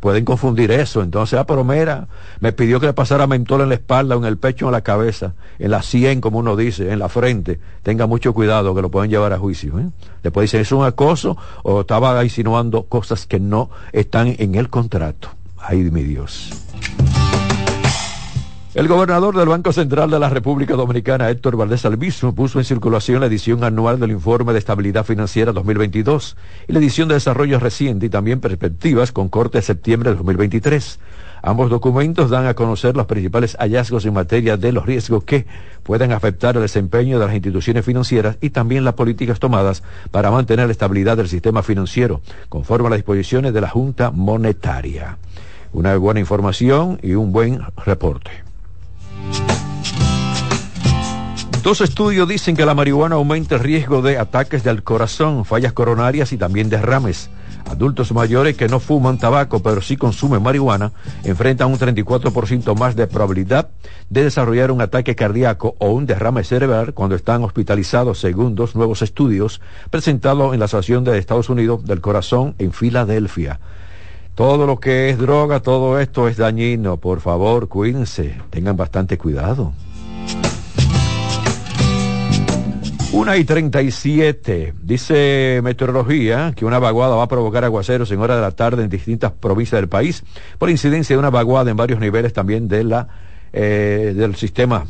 pueden confundir eso. Entonces, ah, pero mira, me pidió que le pasara mentol en la espalda, en el pecho, en la cabeza, en la sien, como uno dice, en la frente. Tenga mucho cuidado, que lo pueden llevar a juicio. ¿eh? Después dicen, ¿es un acoso o estaba insinuando cosas que no están en el contrato? Ay, mi Dios. El gobernador del Banco Central de la República Dominicana, Héctor Valdés Albizu, puso en circulación la edición anual del Informe de Estabilidad Financiera 2022 y la edición de Desarrollo Reciente y también Perspectivas con corte de septiembre de 2023. Ambos documentos dan a conocer los principales hallazgos en materia de los riesgos que pueden afectar el desempeño de las instituciones financieras y también las políticas tomadas para mantener la estabilidad del sistema financiero, conforme a las disposiciones de la Junta Monetaria. Una buena información y un buen reporte. Dos estudios dicen que la marihuana aumenta el riesgo de ataques del corazón, fallas coronarias y también derrames. Adultos mayores que no fuman tabaco pero sí consumen marihuana enfrentan un 34% más de probabilidad de desarrollar un ataque cardíaco o un derrame cerebral cuando están hospitalizados según dos nuevos estudios presentados en la Asociación de Estados Unidos del Corazón en Filadelfia. Todo lo que es droga, todo esto es dañino. Por favor, cuídense, tengan bastante cuidado. Una y treinta y siete. Dice Meteorología que una vaguada va a provocar aguaceros en hora de la tarde en distintas provincias del país por incidencia de una vaguada en varios niveles también de la, eh, del sistema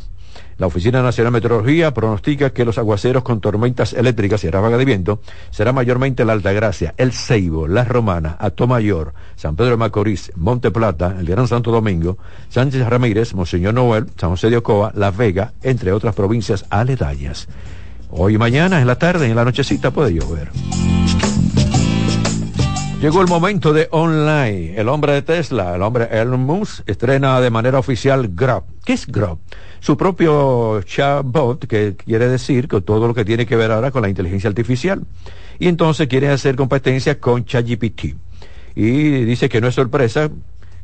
la Oficina Nacional de Meteorología pronostica que los aguaceros con tormentas eléctricas y ráfagas de viento será mayormente la Altagracia, El Ceibo, La Romana, Atomayor, San Pedro de Macorís, Monte Plata, el Gran Santo Domingo, Sánchez Ramírez, Monseñor Noel, San José de Ocoa, La Vega, entre otras provincias aledañas. Hoy mañana, en la tarde, en la nochecita puede llover. Llegó el momento de online. El hombre de Tesla, el hombre Elon Musk, estrena de manera oficial Grab. ¿Qué es Grab? Su propio chatbot, que quiere decir que todo lo que tiene que ver ahora con la inteligencia artificial. Y entonces quiere hacer competencia con ChatGPT. Y dice que no es sorpresa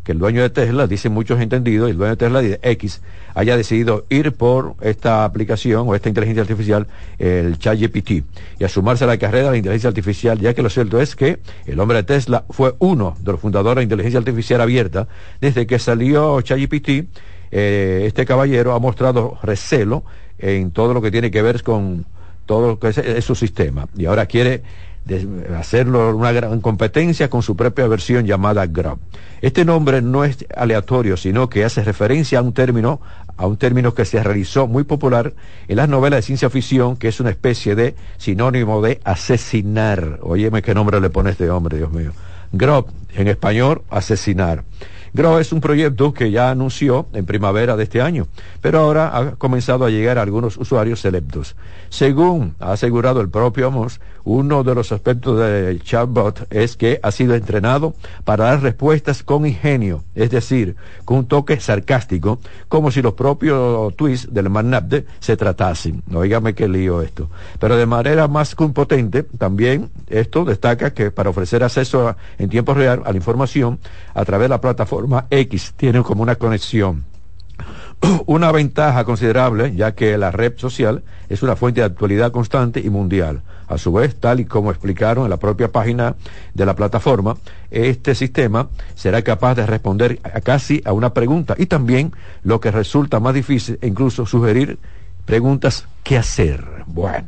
que el dueño de Tesla, dice muchos entendidos, el dueño de Tesla X, haya decidido ir por esta aplicación o esta inteligencia artificial, el ChatGPT, y a sumarse a la carrera de la inteligencia artificial, ya que lo cierto es que el hombre de Tesla fue uno de los fundadores de la inteligencia artificial abierta. Desde que salió ChatGPT, eh, este caballero ha mostrado recelo en todo lo que tiene que ver con todo lo que es su sistema. Y ahora quiere de hacerlo una gran competencia con su propia versión llamada Grab. Este nombre no es aleatorio, sino que hace referencia a un término, a un término que se realizó muy popular en las novelas de ciencia ficción, que es una especie de sinónimo de asesinar. Óyeme qué nombre le pone este hombre, Dios mío. Grab, en español, asesinar. Grow es un proyecto que ya anunció en primavera de este año, pero ahora ha comenzado a llegar a algunos usuarios selectos. Según ha asegurado el propio Amos, uno de los aspectos del chatbot es que ha sido entrenado para dar respuestas con ingenio, es decir, con un toque sarcástico, como si los propios tweets del Manabde se tratasen. Oígame qué lío esto. Pero de manera más compotente, también esto destaca que para ofrecer acceso en tiempo real a la información a través de la plataforma X tiene como una conexión una ventaja considerable, ya que la red social es una fuente de actualidad constante y mundial. A su vez, tal y como explicaron en la propia página de la plataforma, este sistema será capaz de responder a casi a una pregunta y también, lo que resulta más difícil, incluso sugerir Preguntas, ¿qué hacer? Bueno,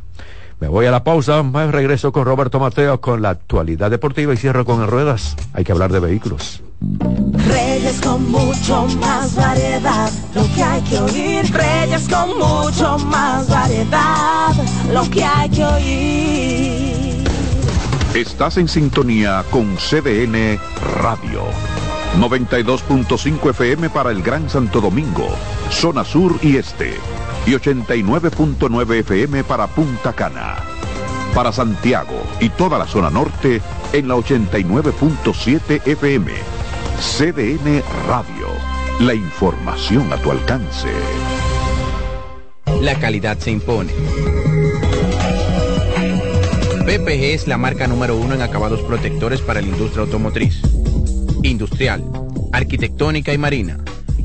me voy a la pausa, más regreso con Roberto Mateo con la actualidad deportiva y cierro con el ruedas. Hay que hablar de vehículos. Reyes con mucho más variedad, lo que hay que oír. Reyes con mucho más variedad, lo que hay que oír. Estás en sintonía con CDN Radio. 92.5 FM para el Gran Santo Domingo, zona sur y este. Y 89.9 FM para Punta Cana. Para Santiago y toda la zona norte en la 89.7 FM. CDN Radio. La información a tu alcance. La calidad se impone. PPG es la marca número uno en acabados protectores para la industria automotriz, industrial, arquitectónica y marina.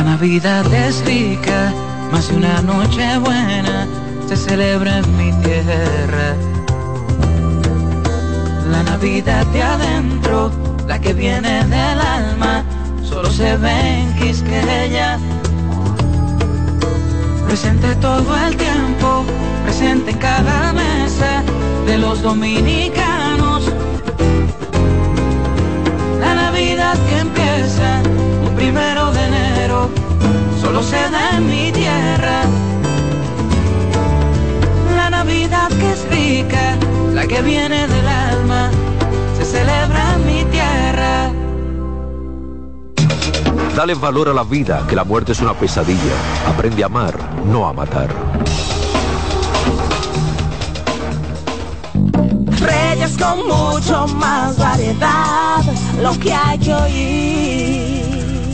La Navidad es rica, más de una noche buena se celebra en mi tierra. La Navidad de adentro, la que viene del alma, solo se ve en Quisqueya. Presente todo el tiempo, presente en cada mesa de los dominicanos. La Navidad que empieza primero de enero, solo se da en mi tierra. La Navidad que es rica, la que viene del alma, se celebra en mi tierra. Dale valor a la vida, que la muerte es una pesadilla. Aprende a amar, no a matar. Reyes con mucho más variedad, lo que hay que oír.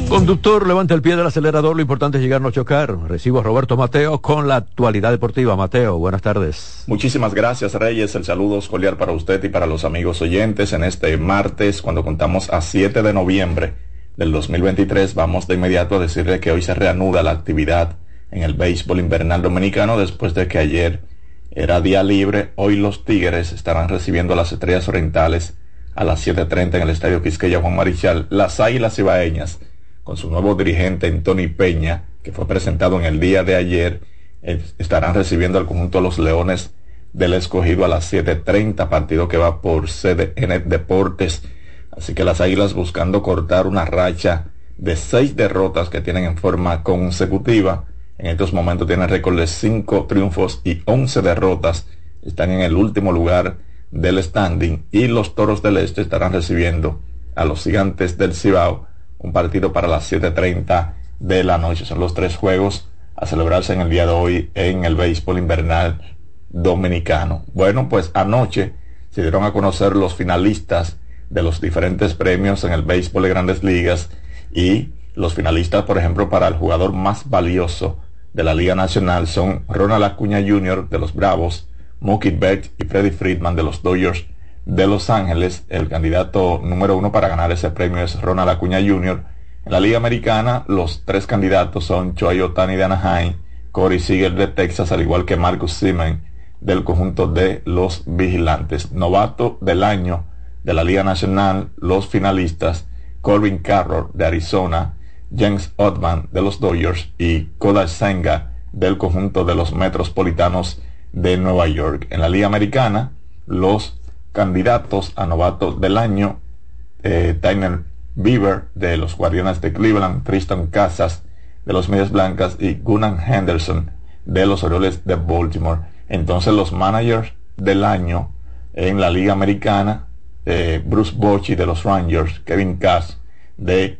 Conductor, levanta el pie del acelerador, lo importante es llegar no chocar. Recibo a Roberto Mateo con la actualidad deportiva. Mateo, buenas tardes. Muchísimas gracias Reyes, el saludo escoliar para usted y para los amigos oyentes en este martes cuando contamos a 7 de noviembre del 2023. Vamos de inmediato a decirle que hoy se reanuda la actividad en el béisbol invernal dominicano después de que ayer era día libre. Hoy los Tigres estarán recibiendo las Estrellas Orientales a las 7.30 en el Estadio Quisqueya Juan Marichal. Las Águilas Ibaeñas, con su nuevo dirigente Tony Peña, que fue presentado en el día de ayer, estarán recibiendo al conjunto de los Leones del Escogido a las 7.30, partido que va por CDN Deportes. Así que las Águilas buscando cortar una racha de seis derrotas que tienen en forma consecutiva en estos momentos tienen récord de 5 triunfos y 11 derrotas. Están en el último lugar del standing y los Toros del Este estarán recibiendo a los Gigantes del Cibao un partido para las 7.30 de la noche. Son los tres juegos a celebrarse en el día de hoy en el béisbol invernal dominicano. Bueno, pues anoche se dieron a conocer los finalistas de los diferentes premios en el béisbol de grandes ligas y los finalistas, por ejemplo, para el jugador más valioso de la Liga Nacional son Ronald Acuña Jr. de los Bravos, Mookie Betts y Freddie Friedman de los Dodgers de Los Ángeles. El candidato número uno para ganar ese premio es Ronald Acuña Jr. En la Liga Americana, los tres candidatos son Choi Otani de Anaheim, Corey Seager de Texas, al igual que Marcus Simen del conjunto de los Vigilantes. Novato del año de la Liga Nacional, los finalistas, Corbin Carroll de Arizona, James Ottman de los Dodgers y Koda Senga del conjunto de los Metropolitanos de Nueva York. En la Liga Americana, los candidatos a novatos del año, eh, Tyner Bieber de los Guardianes de Cleveland, Tristan Casas de los Medias Blancas y Gunnar Henderson de los Orioles de Baltimore. Entonces los managers del año en la Liga Americana, eh, Bruce Bochy de los Rangers, Kevin Cass de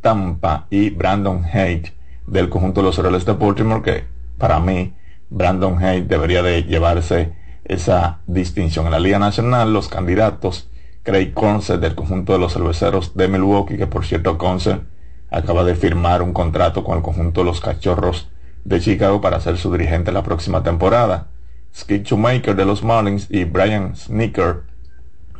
Tampa y Brandon Haight del conjunto de los Orioles de Baltimore, que para mí Brandon Haight debería de llevarse esa distinción. En la Liga Nacional, los candidatos, Craig Concert del conjunto de los cerveceros de Milwaukee, que por cierto Concert acaba de firmar un contrato con el conjunto de los Cachorros de Chicago para ser su dirigente la próxima temporada. Skip Shoemaker de los Marlins y Brian Sneaker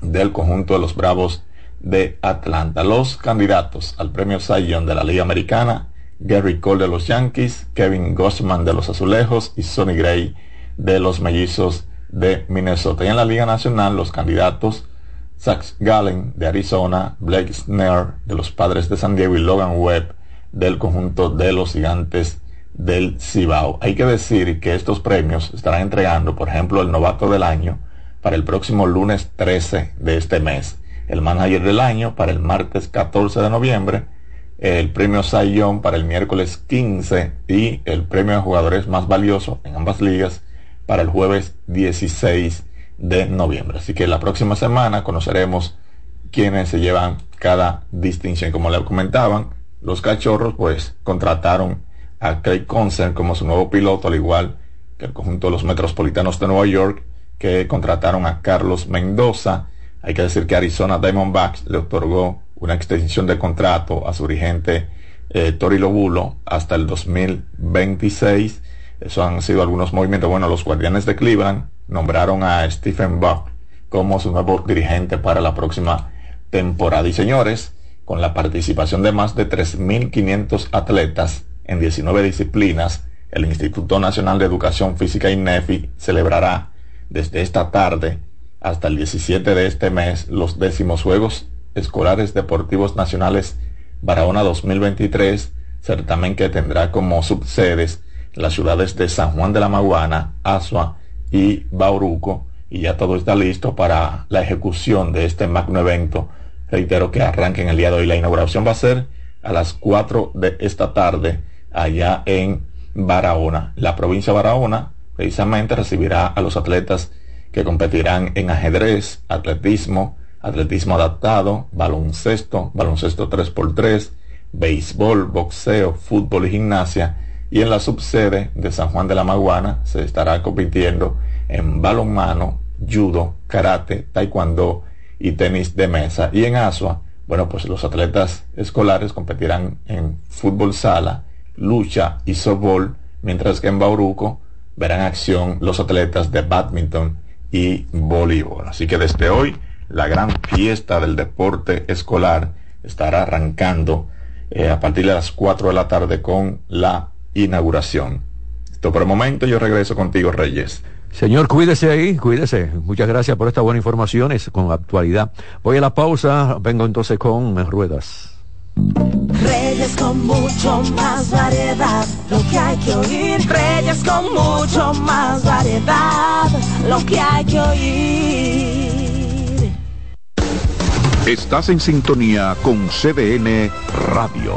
del conjunto de los Bravos de Atlanta. Los candidatos al premio Cy de la Liga Americana, Gary Cole de los Yankees, Kevin Gossman de los Azulejos y Sonny Gray de los Mellizos de Minnesota. Y en la Liga Nacional, los candidatos Zach Gallen de Arizona, Blake Snare de los Padres de San Diego y Logan Webb del conjunto de los Gigantes del Cibao. Hay que decir que estos premios estarán entregando, por ejemplo, el novato del año para el próximo lunes 13 de este mes, el manager del año para el martes 14 de noviembre, el premio Sayón para el miércoles 15 y el premio de jugadores más valioso en ambas ligas para el jueves 16 de noviembre. Así que la próxima semana conoceremos quiénes se llevan cada distinción. Como le comentaban, los cachorros pues contrataron a Craig Concert como su nuevo piloto, al igual que el conjunto de los Metropolitanos de Nueva York, que contrataron a Carlos Mendoza. Hay que decir que Arizona Diamondbacks le otorgó una extensión de contrato a su dirigente eh, Tori Lobulo hasta el 2026. Eso han sido algunos movimientos. Bueno, los Guardianes de Cleveland nombraron a Stephen Buck como su nuevo dirigente para la próxima temporada. Y señores, con la participación de más de 3.500 atletas en 19 disciplinas, el Instituto Nacional de Educación Física INEFI celebrará desde esta tarde hasta el 17 de este mes los décimos Juegos Escolares Deportivos Nacionales Barahona 2023, certamen que tendrá como subsedes las ciudades de San Juan de la Maguana, Asua y Bauruco, y ya todo está listo para la ejecución de este magno evento. Reitero que arranque en el día de hoy. La inauguración va a ser a las 4 de esta tarde allá en Barahona. La provincia de Barahona precisamente recibirá a los atletas que competirán en ajedrez, atletismo, atletismo adaptado, baloncesto, baloncesto 3x3, béisbol, boxeo, fútbol y gimnasia. Y en la subsede de San Juan de la Maguana se estará compitiendo en balonmano, judo, karate, taekwondo y tenis de mesa. Y en Asua, bueno, pues los atletas escolares competirán en fútbol sala, lucha y softball, mientras que en Bauruco verán acción los atletas de badminton y voleibol. Así que desde hoy la gran fiesta del deporte escolar estará arrancando eh, a partir de las 4 de la tarde con la inauguración. Esto por el momento, yo regreso contigo, Reyes. Señor, cuídese ahí, cuídese. Muchas gracias por esta buena información, es con actualidad. Voy a la pausa, vengo entonces con ruedas. Reyes con mucho más variedad, lo que hay que oír. Reyes con mucho más variedad, lo que hay que oír. Estás en sintonía con CDN Radio.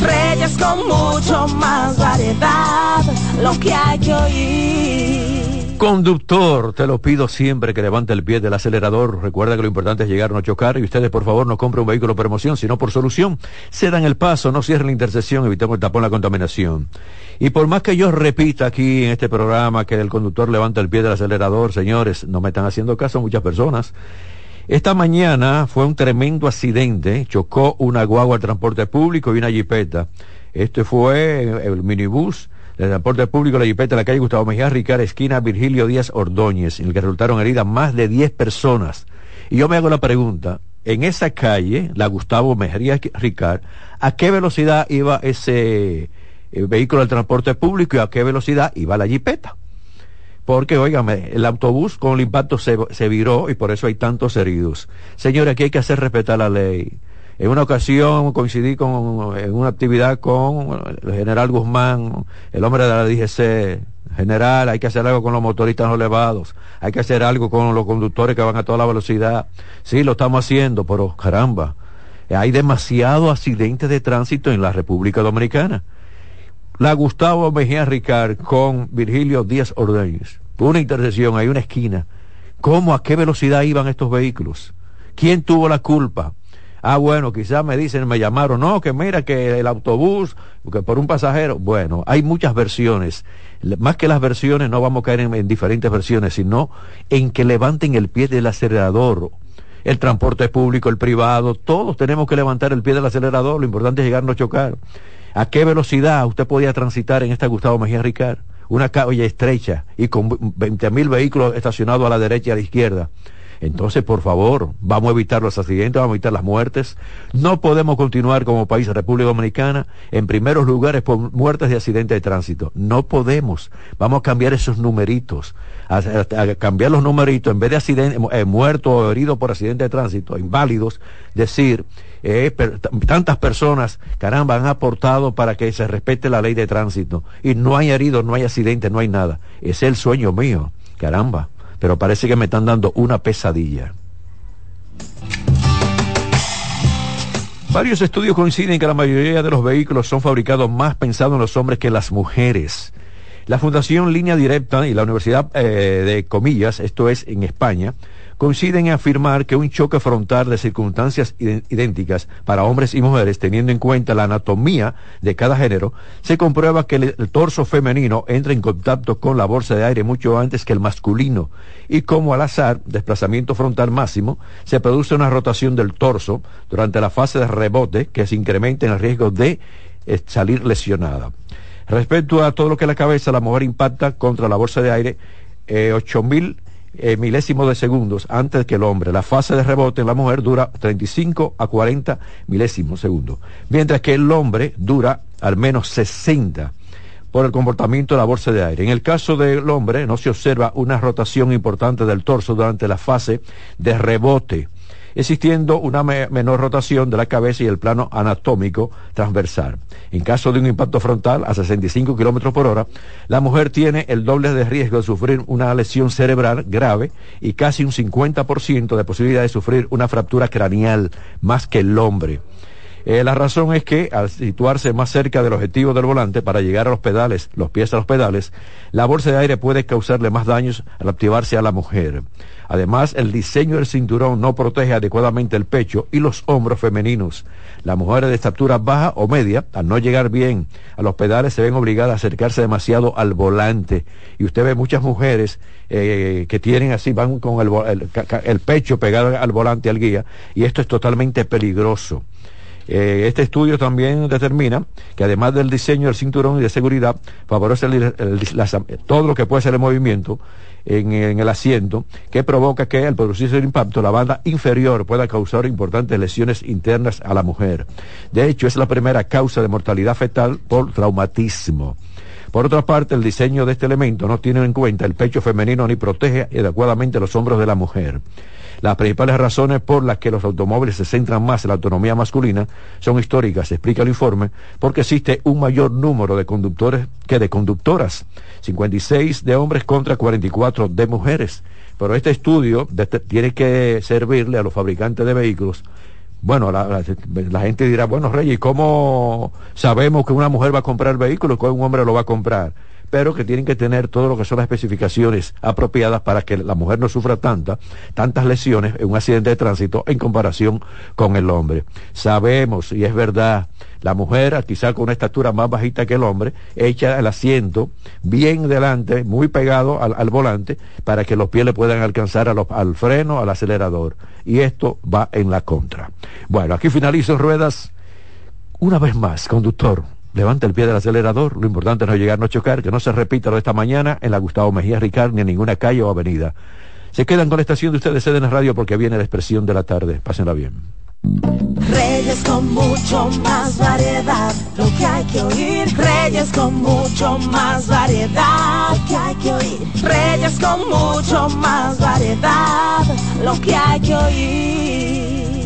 Reyes con mucho más variedad, lo que hay que oír. Conductor, te lo pido siempre que levante el pie del acelerador. Recuerda que lo importante es llegar, no chocar. Y ustedes, por favor, no compren un vehículo por emoción, sino por solución. Cedan el paso, no cierren la intersección, evitemos el tapón, la contaminación. Y por más que yo repita aquí en este programa que el conductor levanta el pie del acelerador, señores, no me están haciendo caso muchas personas. Esta mañana fue un tremendo accidente. Chocó una guagua de transporte público y una jipeta. Este fue el minibús del transporte público, la jipeta de la calle Gustavo Mejía Ricard, esquina Virgilio Díaz Ordóñez, en el que resultaron heridas más de 10 personas. Y yo me hago la pregunta, en esa calle, la Gustavo Mejía Ricard, ¿a qué velocidad iba ese eh, vehículo del transporte público y a qué velocidad iba la jipeta? Porque, óigame, el autobús con el impacto se, se viró y por eso hay tantos heridos. Señores, aquí hay que hacer respetar la ley. En una ocasión coincidí con, en una actividad con el general Guzmán, el hombre de la DGC. General, hay que hacer algo con los motoristas no elevados, hay que hacer algo con los conductores que van a toda la velocidad. Sí, lo estamos haciendo, pero caramba, hay demasiados accidentes de tránsito en la República Dominicana. La Gustavo Mejía Ricard con Virgilio Díaz Ordóñez. Una intersección, hay una esquina. ¿Cómo, a qué velocidad iban estos vehículos? ¿Quién tuvo la culpa? Ah, bueno, quizás me dicen, me llamaron, no, que mira que el autobús, que por un pasajero. Bueno, hay muchas versiones. Más que las versiones, no vamos a caer en, diferentes versiones, sino en que levanten el pie del acelerador. El transporte público, el privado, todos tenemos que levantar el pie del acelerador. Lo importante es llegar a no chocar. ¿A qué velocidad usted podía transitar en esta Gustavo Mejía Ricard? Una calle estrecha y con 20.000 mil vehículos estacionados a la derecha y a la izquierda. Entonces, por favor, vamos a evitar los accidentes, vamos a evitar las muertes. No podemos continuar como país, República Dominicana, en primeros lugares por muertes de accidentes de tránsito. No podemos. Vamos a cambiar esos numeritos. A, cambiar los numeritos, en vez de accidentes, eh, muertos o heridos por accidentes de tránsito, inválidos, decir, eh, tantas personas, caramba, han aportado para que se respete la ley de tránsito. Y no hay heridos, no hay accidentes, no hay nada. Es el sueño mío, caramba pero parece que me están dando una pesadilla. Varios estudios coinciden que la mayoría de los vehículos son fabricados más pensados en los hombres que en las mujeres. La Fundación Línea Directa y la Universidad eh, de Comillas, esto es en España, coinciden en afirmar que un choque frontal de circunstancias idénticas para hombres y mujeres, teniendo en cuenta la anatomía de cada género, se comprueba que el, torso femenino entra en contacto con la bolsa de aire mucho antes que el masculino y como al azar, desplazamiento frontal máximo, se produce una rotación del torso durante la fase de rebote que se incrementa en el riesgo de eh, salir lesionada. Respecto a todo lo que la cabeza, la mujer impacta contra la bolsa de aire eh, 8000 eh, milésimos de segundos antes que el hombre. La fase de rebote en la mujer dura 35 a 40 milésimos segundos, mientras que el hombre dura al menos 60 por el comportamiento de la bolsa de aire. En el caso del hombre no se observa una rotación importante del torso durante la fase de rebote existiendo una menor rotación de la cabeza y el plano anatómico transversal. En caso de un impacto frontal a 65 kilómetros por hora, la mujer tiene el doble de riesgo de sufrir una lesión cerebral grave y casi un 50% de posibilidad de sufrir una fractura craneal más que el hombre. Eh, la razón es que al situarse más cerca del objetivo del volante para llegar a los pedales, los pies a los pedales, la bolsa de aire puede causarle más daños al activarse a la mujer. Además, el diseño del cinturón no protege adecuadamente el pecho y los hombros femeninos. Las mujeres de estatura baja o media, al no llegar bien a los pedales, se ven obligadas a acercarse demasiado al volante. Y usted ve muchas mujeres eh, que tienen así, van con el, pecho pegado al volante, al guía, y esto es totalmente peligroso. Eh, este estudio también determina que además del diseño del cinturón y de seguridad, favorece todo lo que puede ser el movimiento en, el asiento, que provoca que al producirse el impacto la banda inferior pueda causar importantes lesiones internas a la mujer. De hecho, es la primera causa de mortalidad fetal por traumatismo. Por otra parte, el diseño de este elemento no tiene en cuenta el pecho femenino ni protege adecuadamente los hombros de la mujer. Las principales razones por las que los automóviles se centran más en la autonomía masculina son históricas, explica el informe, porque existe un mayor número de conductores que de conductoras, 56 de hombres contra 44 de mujeres. Pero este estudio este, tiene que servirle a los fabricantes de vehículos bueno, la, gente dirá, bueno, Rey, ¿y cómo sabemos que una mujer va a comprar el vehículo y que un hombre lo va a comprar? Pero que tienen que tener todo lo que son las especificaciones apropiadas para que la mujer no sufra tanta, tantas lesiones en un accidente de tránsito en comparación con el hombre. Sabemos, y es verdad, la mujer, quizá con una estatura más bajita que el hombre, echa el asiento bien delante, muy pegado al, volante, para que los pies le puedan alcanzar al freno, al acelerador. Y esto va en la contra. Bueno, aquí finalizo ruedas. Una vez más, conductor, levanta el pie del acelerador. Lo importante es no llegar, no chocar, que no se repita lo de esta mañana en la Gustavo Mejía Ricard ni en ninguna calle o avenida. Se quedan con la estación de ustedes en Radio porque viene la expresión de la tarde. Pásenla bien. Reyes con mucho más variedad, lo que hay que oír. Reyes con mucho más variedad, lo que hay que oír. Reyes con mucho más variedad, lo que hay que oír.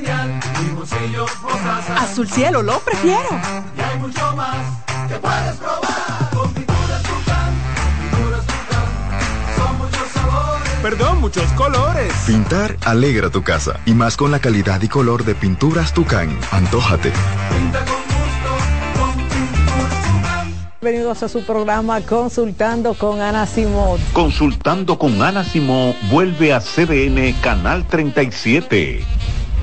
azul cielo lo prefiero, y hay mucho más que puedes probar, con pinturas Tucán, pinturas Tucán, son muchos sabores, perdón, muchos colores. Pintar alegra tu casa, y más con la calidad y color de pinturas Tucán, antójate. Pinta con Bienvenidos a su programa Consultando con Ana Simón. Consultando con Ana Simón vuelve a CDN Canal 37.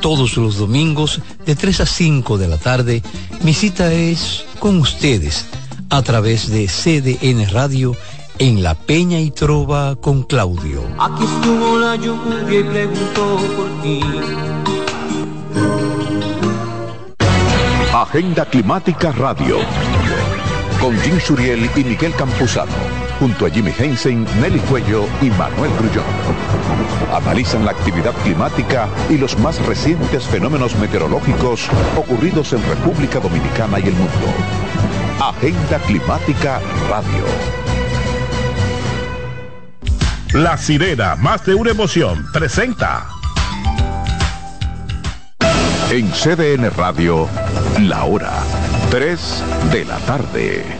Todos los domingos de 3 a 5 de la tarde, mi cita es con ustedes a través de CDN Radio en La Peña y Trova con Claudio. Aquí estuvo la lluvia y preguntó por ti. Agenda Climática Radio. Con Jim Suriel y Miguel Campuzano. Junto a Jimmy Hensen, Nelly Cuello y Manuel Grullón. Analizan la actividad climática y los más recientes fenómenos meteorológicos ocurridos en República Dominicana y el mundo. Agenda Climática Radio. La sirena, más de una emoción, presenta. En CDN Radio, la hora 3 de la tarde.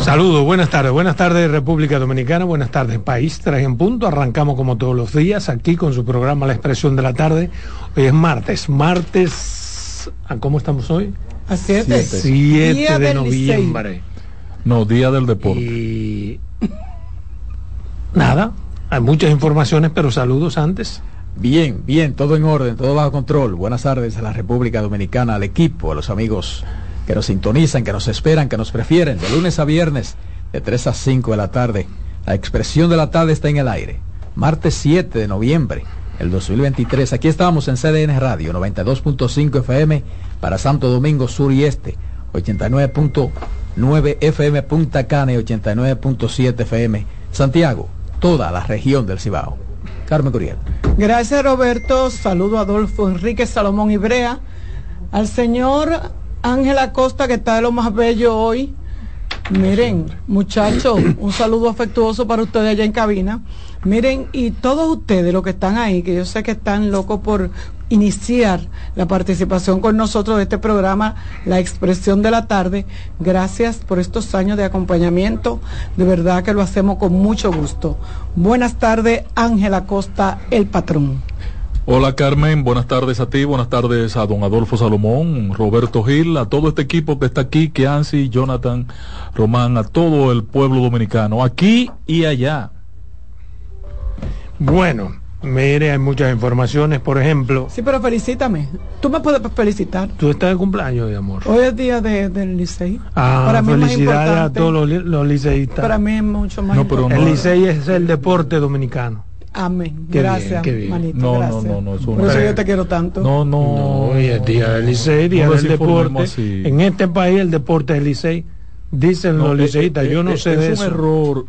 Saludos, buenas tardes, buenas tardes República Dominicana, buenas tardes país, tres en punto, arrancamos como todos los días aquí con su programa La Expresión de la Tarde, hoy es martes, martes, ¿a ¿cómo estamos hoy? A 7 7 de noviembre. No, Día del Deporte. Y nada, hay muchas informaciones, pero saludos antes. Bien, bien, todo en orden, todo bajo control. Buenas tardes a la República Dominicana, al equipo, a los amigos que nos sintonizan, que nos esperan, que nos prefieren, de lunes a viernes, de 3 a 5 de la tarde. La expresión de la tarde está en el aire. Martes 7 de noviembre, el 2023. Aquí estamos en CDN Radio, 92.5 FM para Santo Domingo Sur y Este, 89.9 FM Punta Cana y 89.7 FM Santiago, toda la región del Cibao. Carmen Curiel. Gracias Roberto, saludo a Adolfo Enrique Salomón Ibrea, al señor Ángela Costa que está de lo más bello hoy. Miren, muchachos, un saludo afectuoso para ustedes allá en cabina. Miren, y todos ustedes, los que están ahí, que yo sé que están locos por iniciar la participación con nosotros de este programa, La Expresión de la Tarde, gracias por estos años de acompañamiento. De verdad que lo hacemos con mucho gusto. Buenas tardes, Ángela Costa, el patrón. Hola Carmen, buenas tardes a ti, buenas tardes a don Adolfo Salomón, Roberto Gil, a todo este equipo que está aquí, Keansi, Jonathan, Román, a todo el pueblo dominicano, aquí y allá. Bueno, mire, hay muchas informaciones, por ejemplo. Sí, pero felicítame. Tú me puedes felicitar. Tú estás de cumpleaños, de amor. Hoy es día de, del Licey. Ah, Para mí felicidades a todos los, los liceístas. Para mí es mucho más No, pero importante. el Licey es el deporte dominicano. Amén. Qué gracias, bien, qué bien. manito. No, no, gracias. no, no, Por no. eso yo te quiero tanto. No, no. No, hoy es día del Licey, día No del deporte. así. En este país el deporte es el Licey. Dicen No, los eh, liceístas, eh, yo no eh, sé es de un eso. error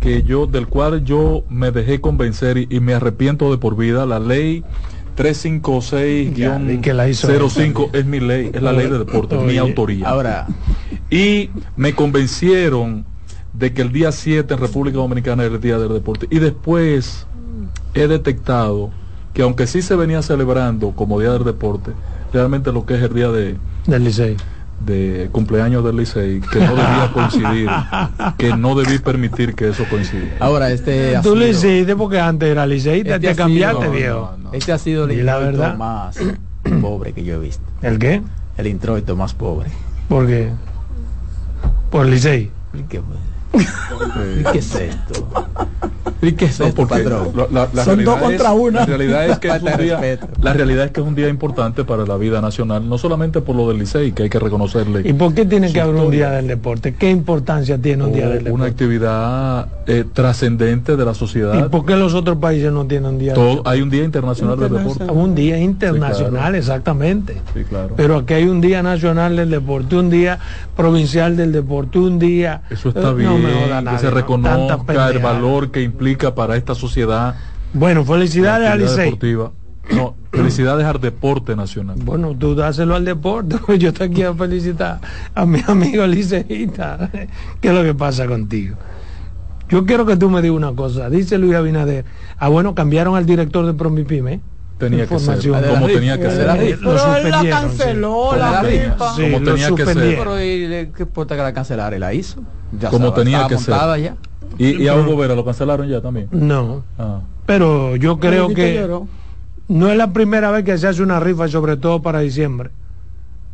que yo del cual yo me dejé convencer y, y me arrepiento de por vida la ley 356 Ya, vi que la hizo 05 es mi ley es la ley de deporte es mi Oye, autoría Ahora, y me convencieron de que el día 7 en República Dominicana era el día del deporte y después he detectado que aunque sí se venía celebrando como día del deporte realmente lo que es el día de Del Licey. de cumpleaños del Licey que no debía coincidir, que no debí permitir que eso coincidiera. ahora este Tú sido- le hiciste porque antes era liceísta, este te ha sido- cambiaste, no, viejo. no, no. Este ha sido el introito verdad. más pobre que yo he visto. ¿El qué? El introito más pobre. ¿Por qué? Por el Licey. ¿Y qué, ¿Y qué es esto? ¿Y qué es No, esto, patrón? la, la- la Son dos contra es- uno. La realidad es que es un día, respeto. la realidad es que es un día importante para la vida nacional, no solamente por lo del Licey, que hay que reconocerle. ¿Y por qué tiene que haber un día del deporte? ¿Qué importancia tiene un día del O una deporte? actividad eh, trascendente de la ¿Y sociedad. por qué los otros países no tienen un día del Todo- deporte? hay un día internacional del deporte. Un día internacional, Sí, claro. exactamente. Sí, claro. Pero aquí hay un día nacional del deporte, un día provincial del deporte, un día... Eso está Eh, bien, no que se ¿no? reconozca el valor que implica para esta sociedad. Bueno, felicidades Licey. No, felicidades al deporte nacional. Bueno, tú dáselo al deporte. Yo te quiero felicitar a mi amigo liceísta. ¿Qué es lo que pasa contigo? Yo quiero que tú me digas una cosa. Dice Luis Abinader, ah bueno, cambiaron al director de Promipyme. Tenía que ser, como tenía que ser. Pero él la canceló, la rifa. Como tenía que ser. Pero ¿y le- ¿qué importa que la cancelara? Y la hizo. Ya Como tenía que ser. ya. Y, y a Hugo Vera lo cancelaron ya también. No, Ah. pero yo creo que no es la primera vez que se hace una rifa, sobre todo para diciembre,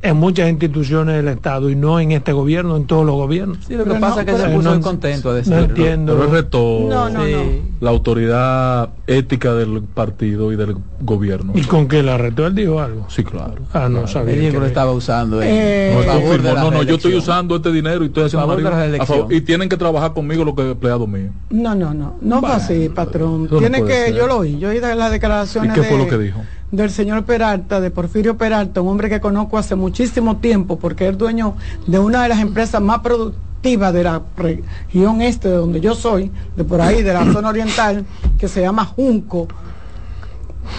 en muchas instituciones del Estado y no en este gobierno, en todos los gobiernos. Sí, lo que Pero pasa no, es que se puso no- muy contento a decir. No entiendo. Pero él retó No, no, no. la autoridad ética del partido y del gobierno. ¿Y con qué la retó? Él dijo algo. Sí, claro. Ah, no sabía. Él dijo que lo estaba usando Eh, No, favor de la no, no, yo estoy usando este dinero y estoy haciendo favor de la favor- y tienen que trabajar conmigo los que empleados míos. No, no, no, no fue así, patrón. Tiene que, ser. yo lo oí, yo oí de las declaraciones ¿Y qué fue de- lo que dijo? Del señor Peralta, de Porfirio Peralta, un hombre que conozco hace muchísimo tiempo, porque es dueño de una de las empresas más productivas de la región este, de donde yo soy, de por ahí, de la zona oriental, que se llama Junco.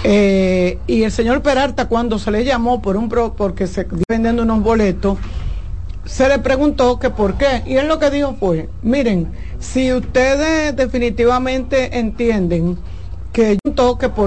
Eh, y el señor Peralta, cuando se le llamó por un pro, porque se vendiendo unos boletos, se le preguntó que por qué. Y él lo que dijo fue, miren, si ustedes definitivamente entienden que yo que por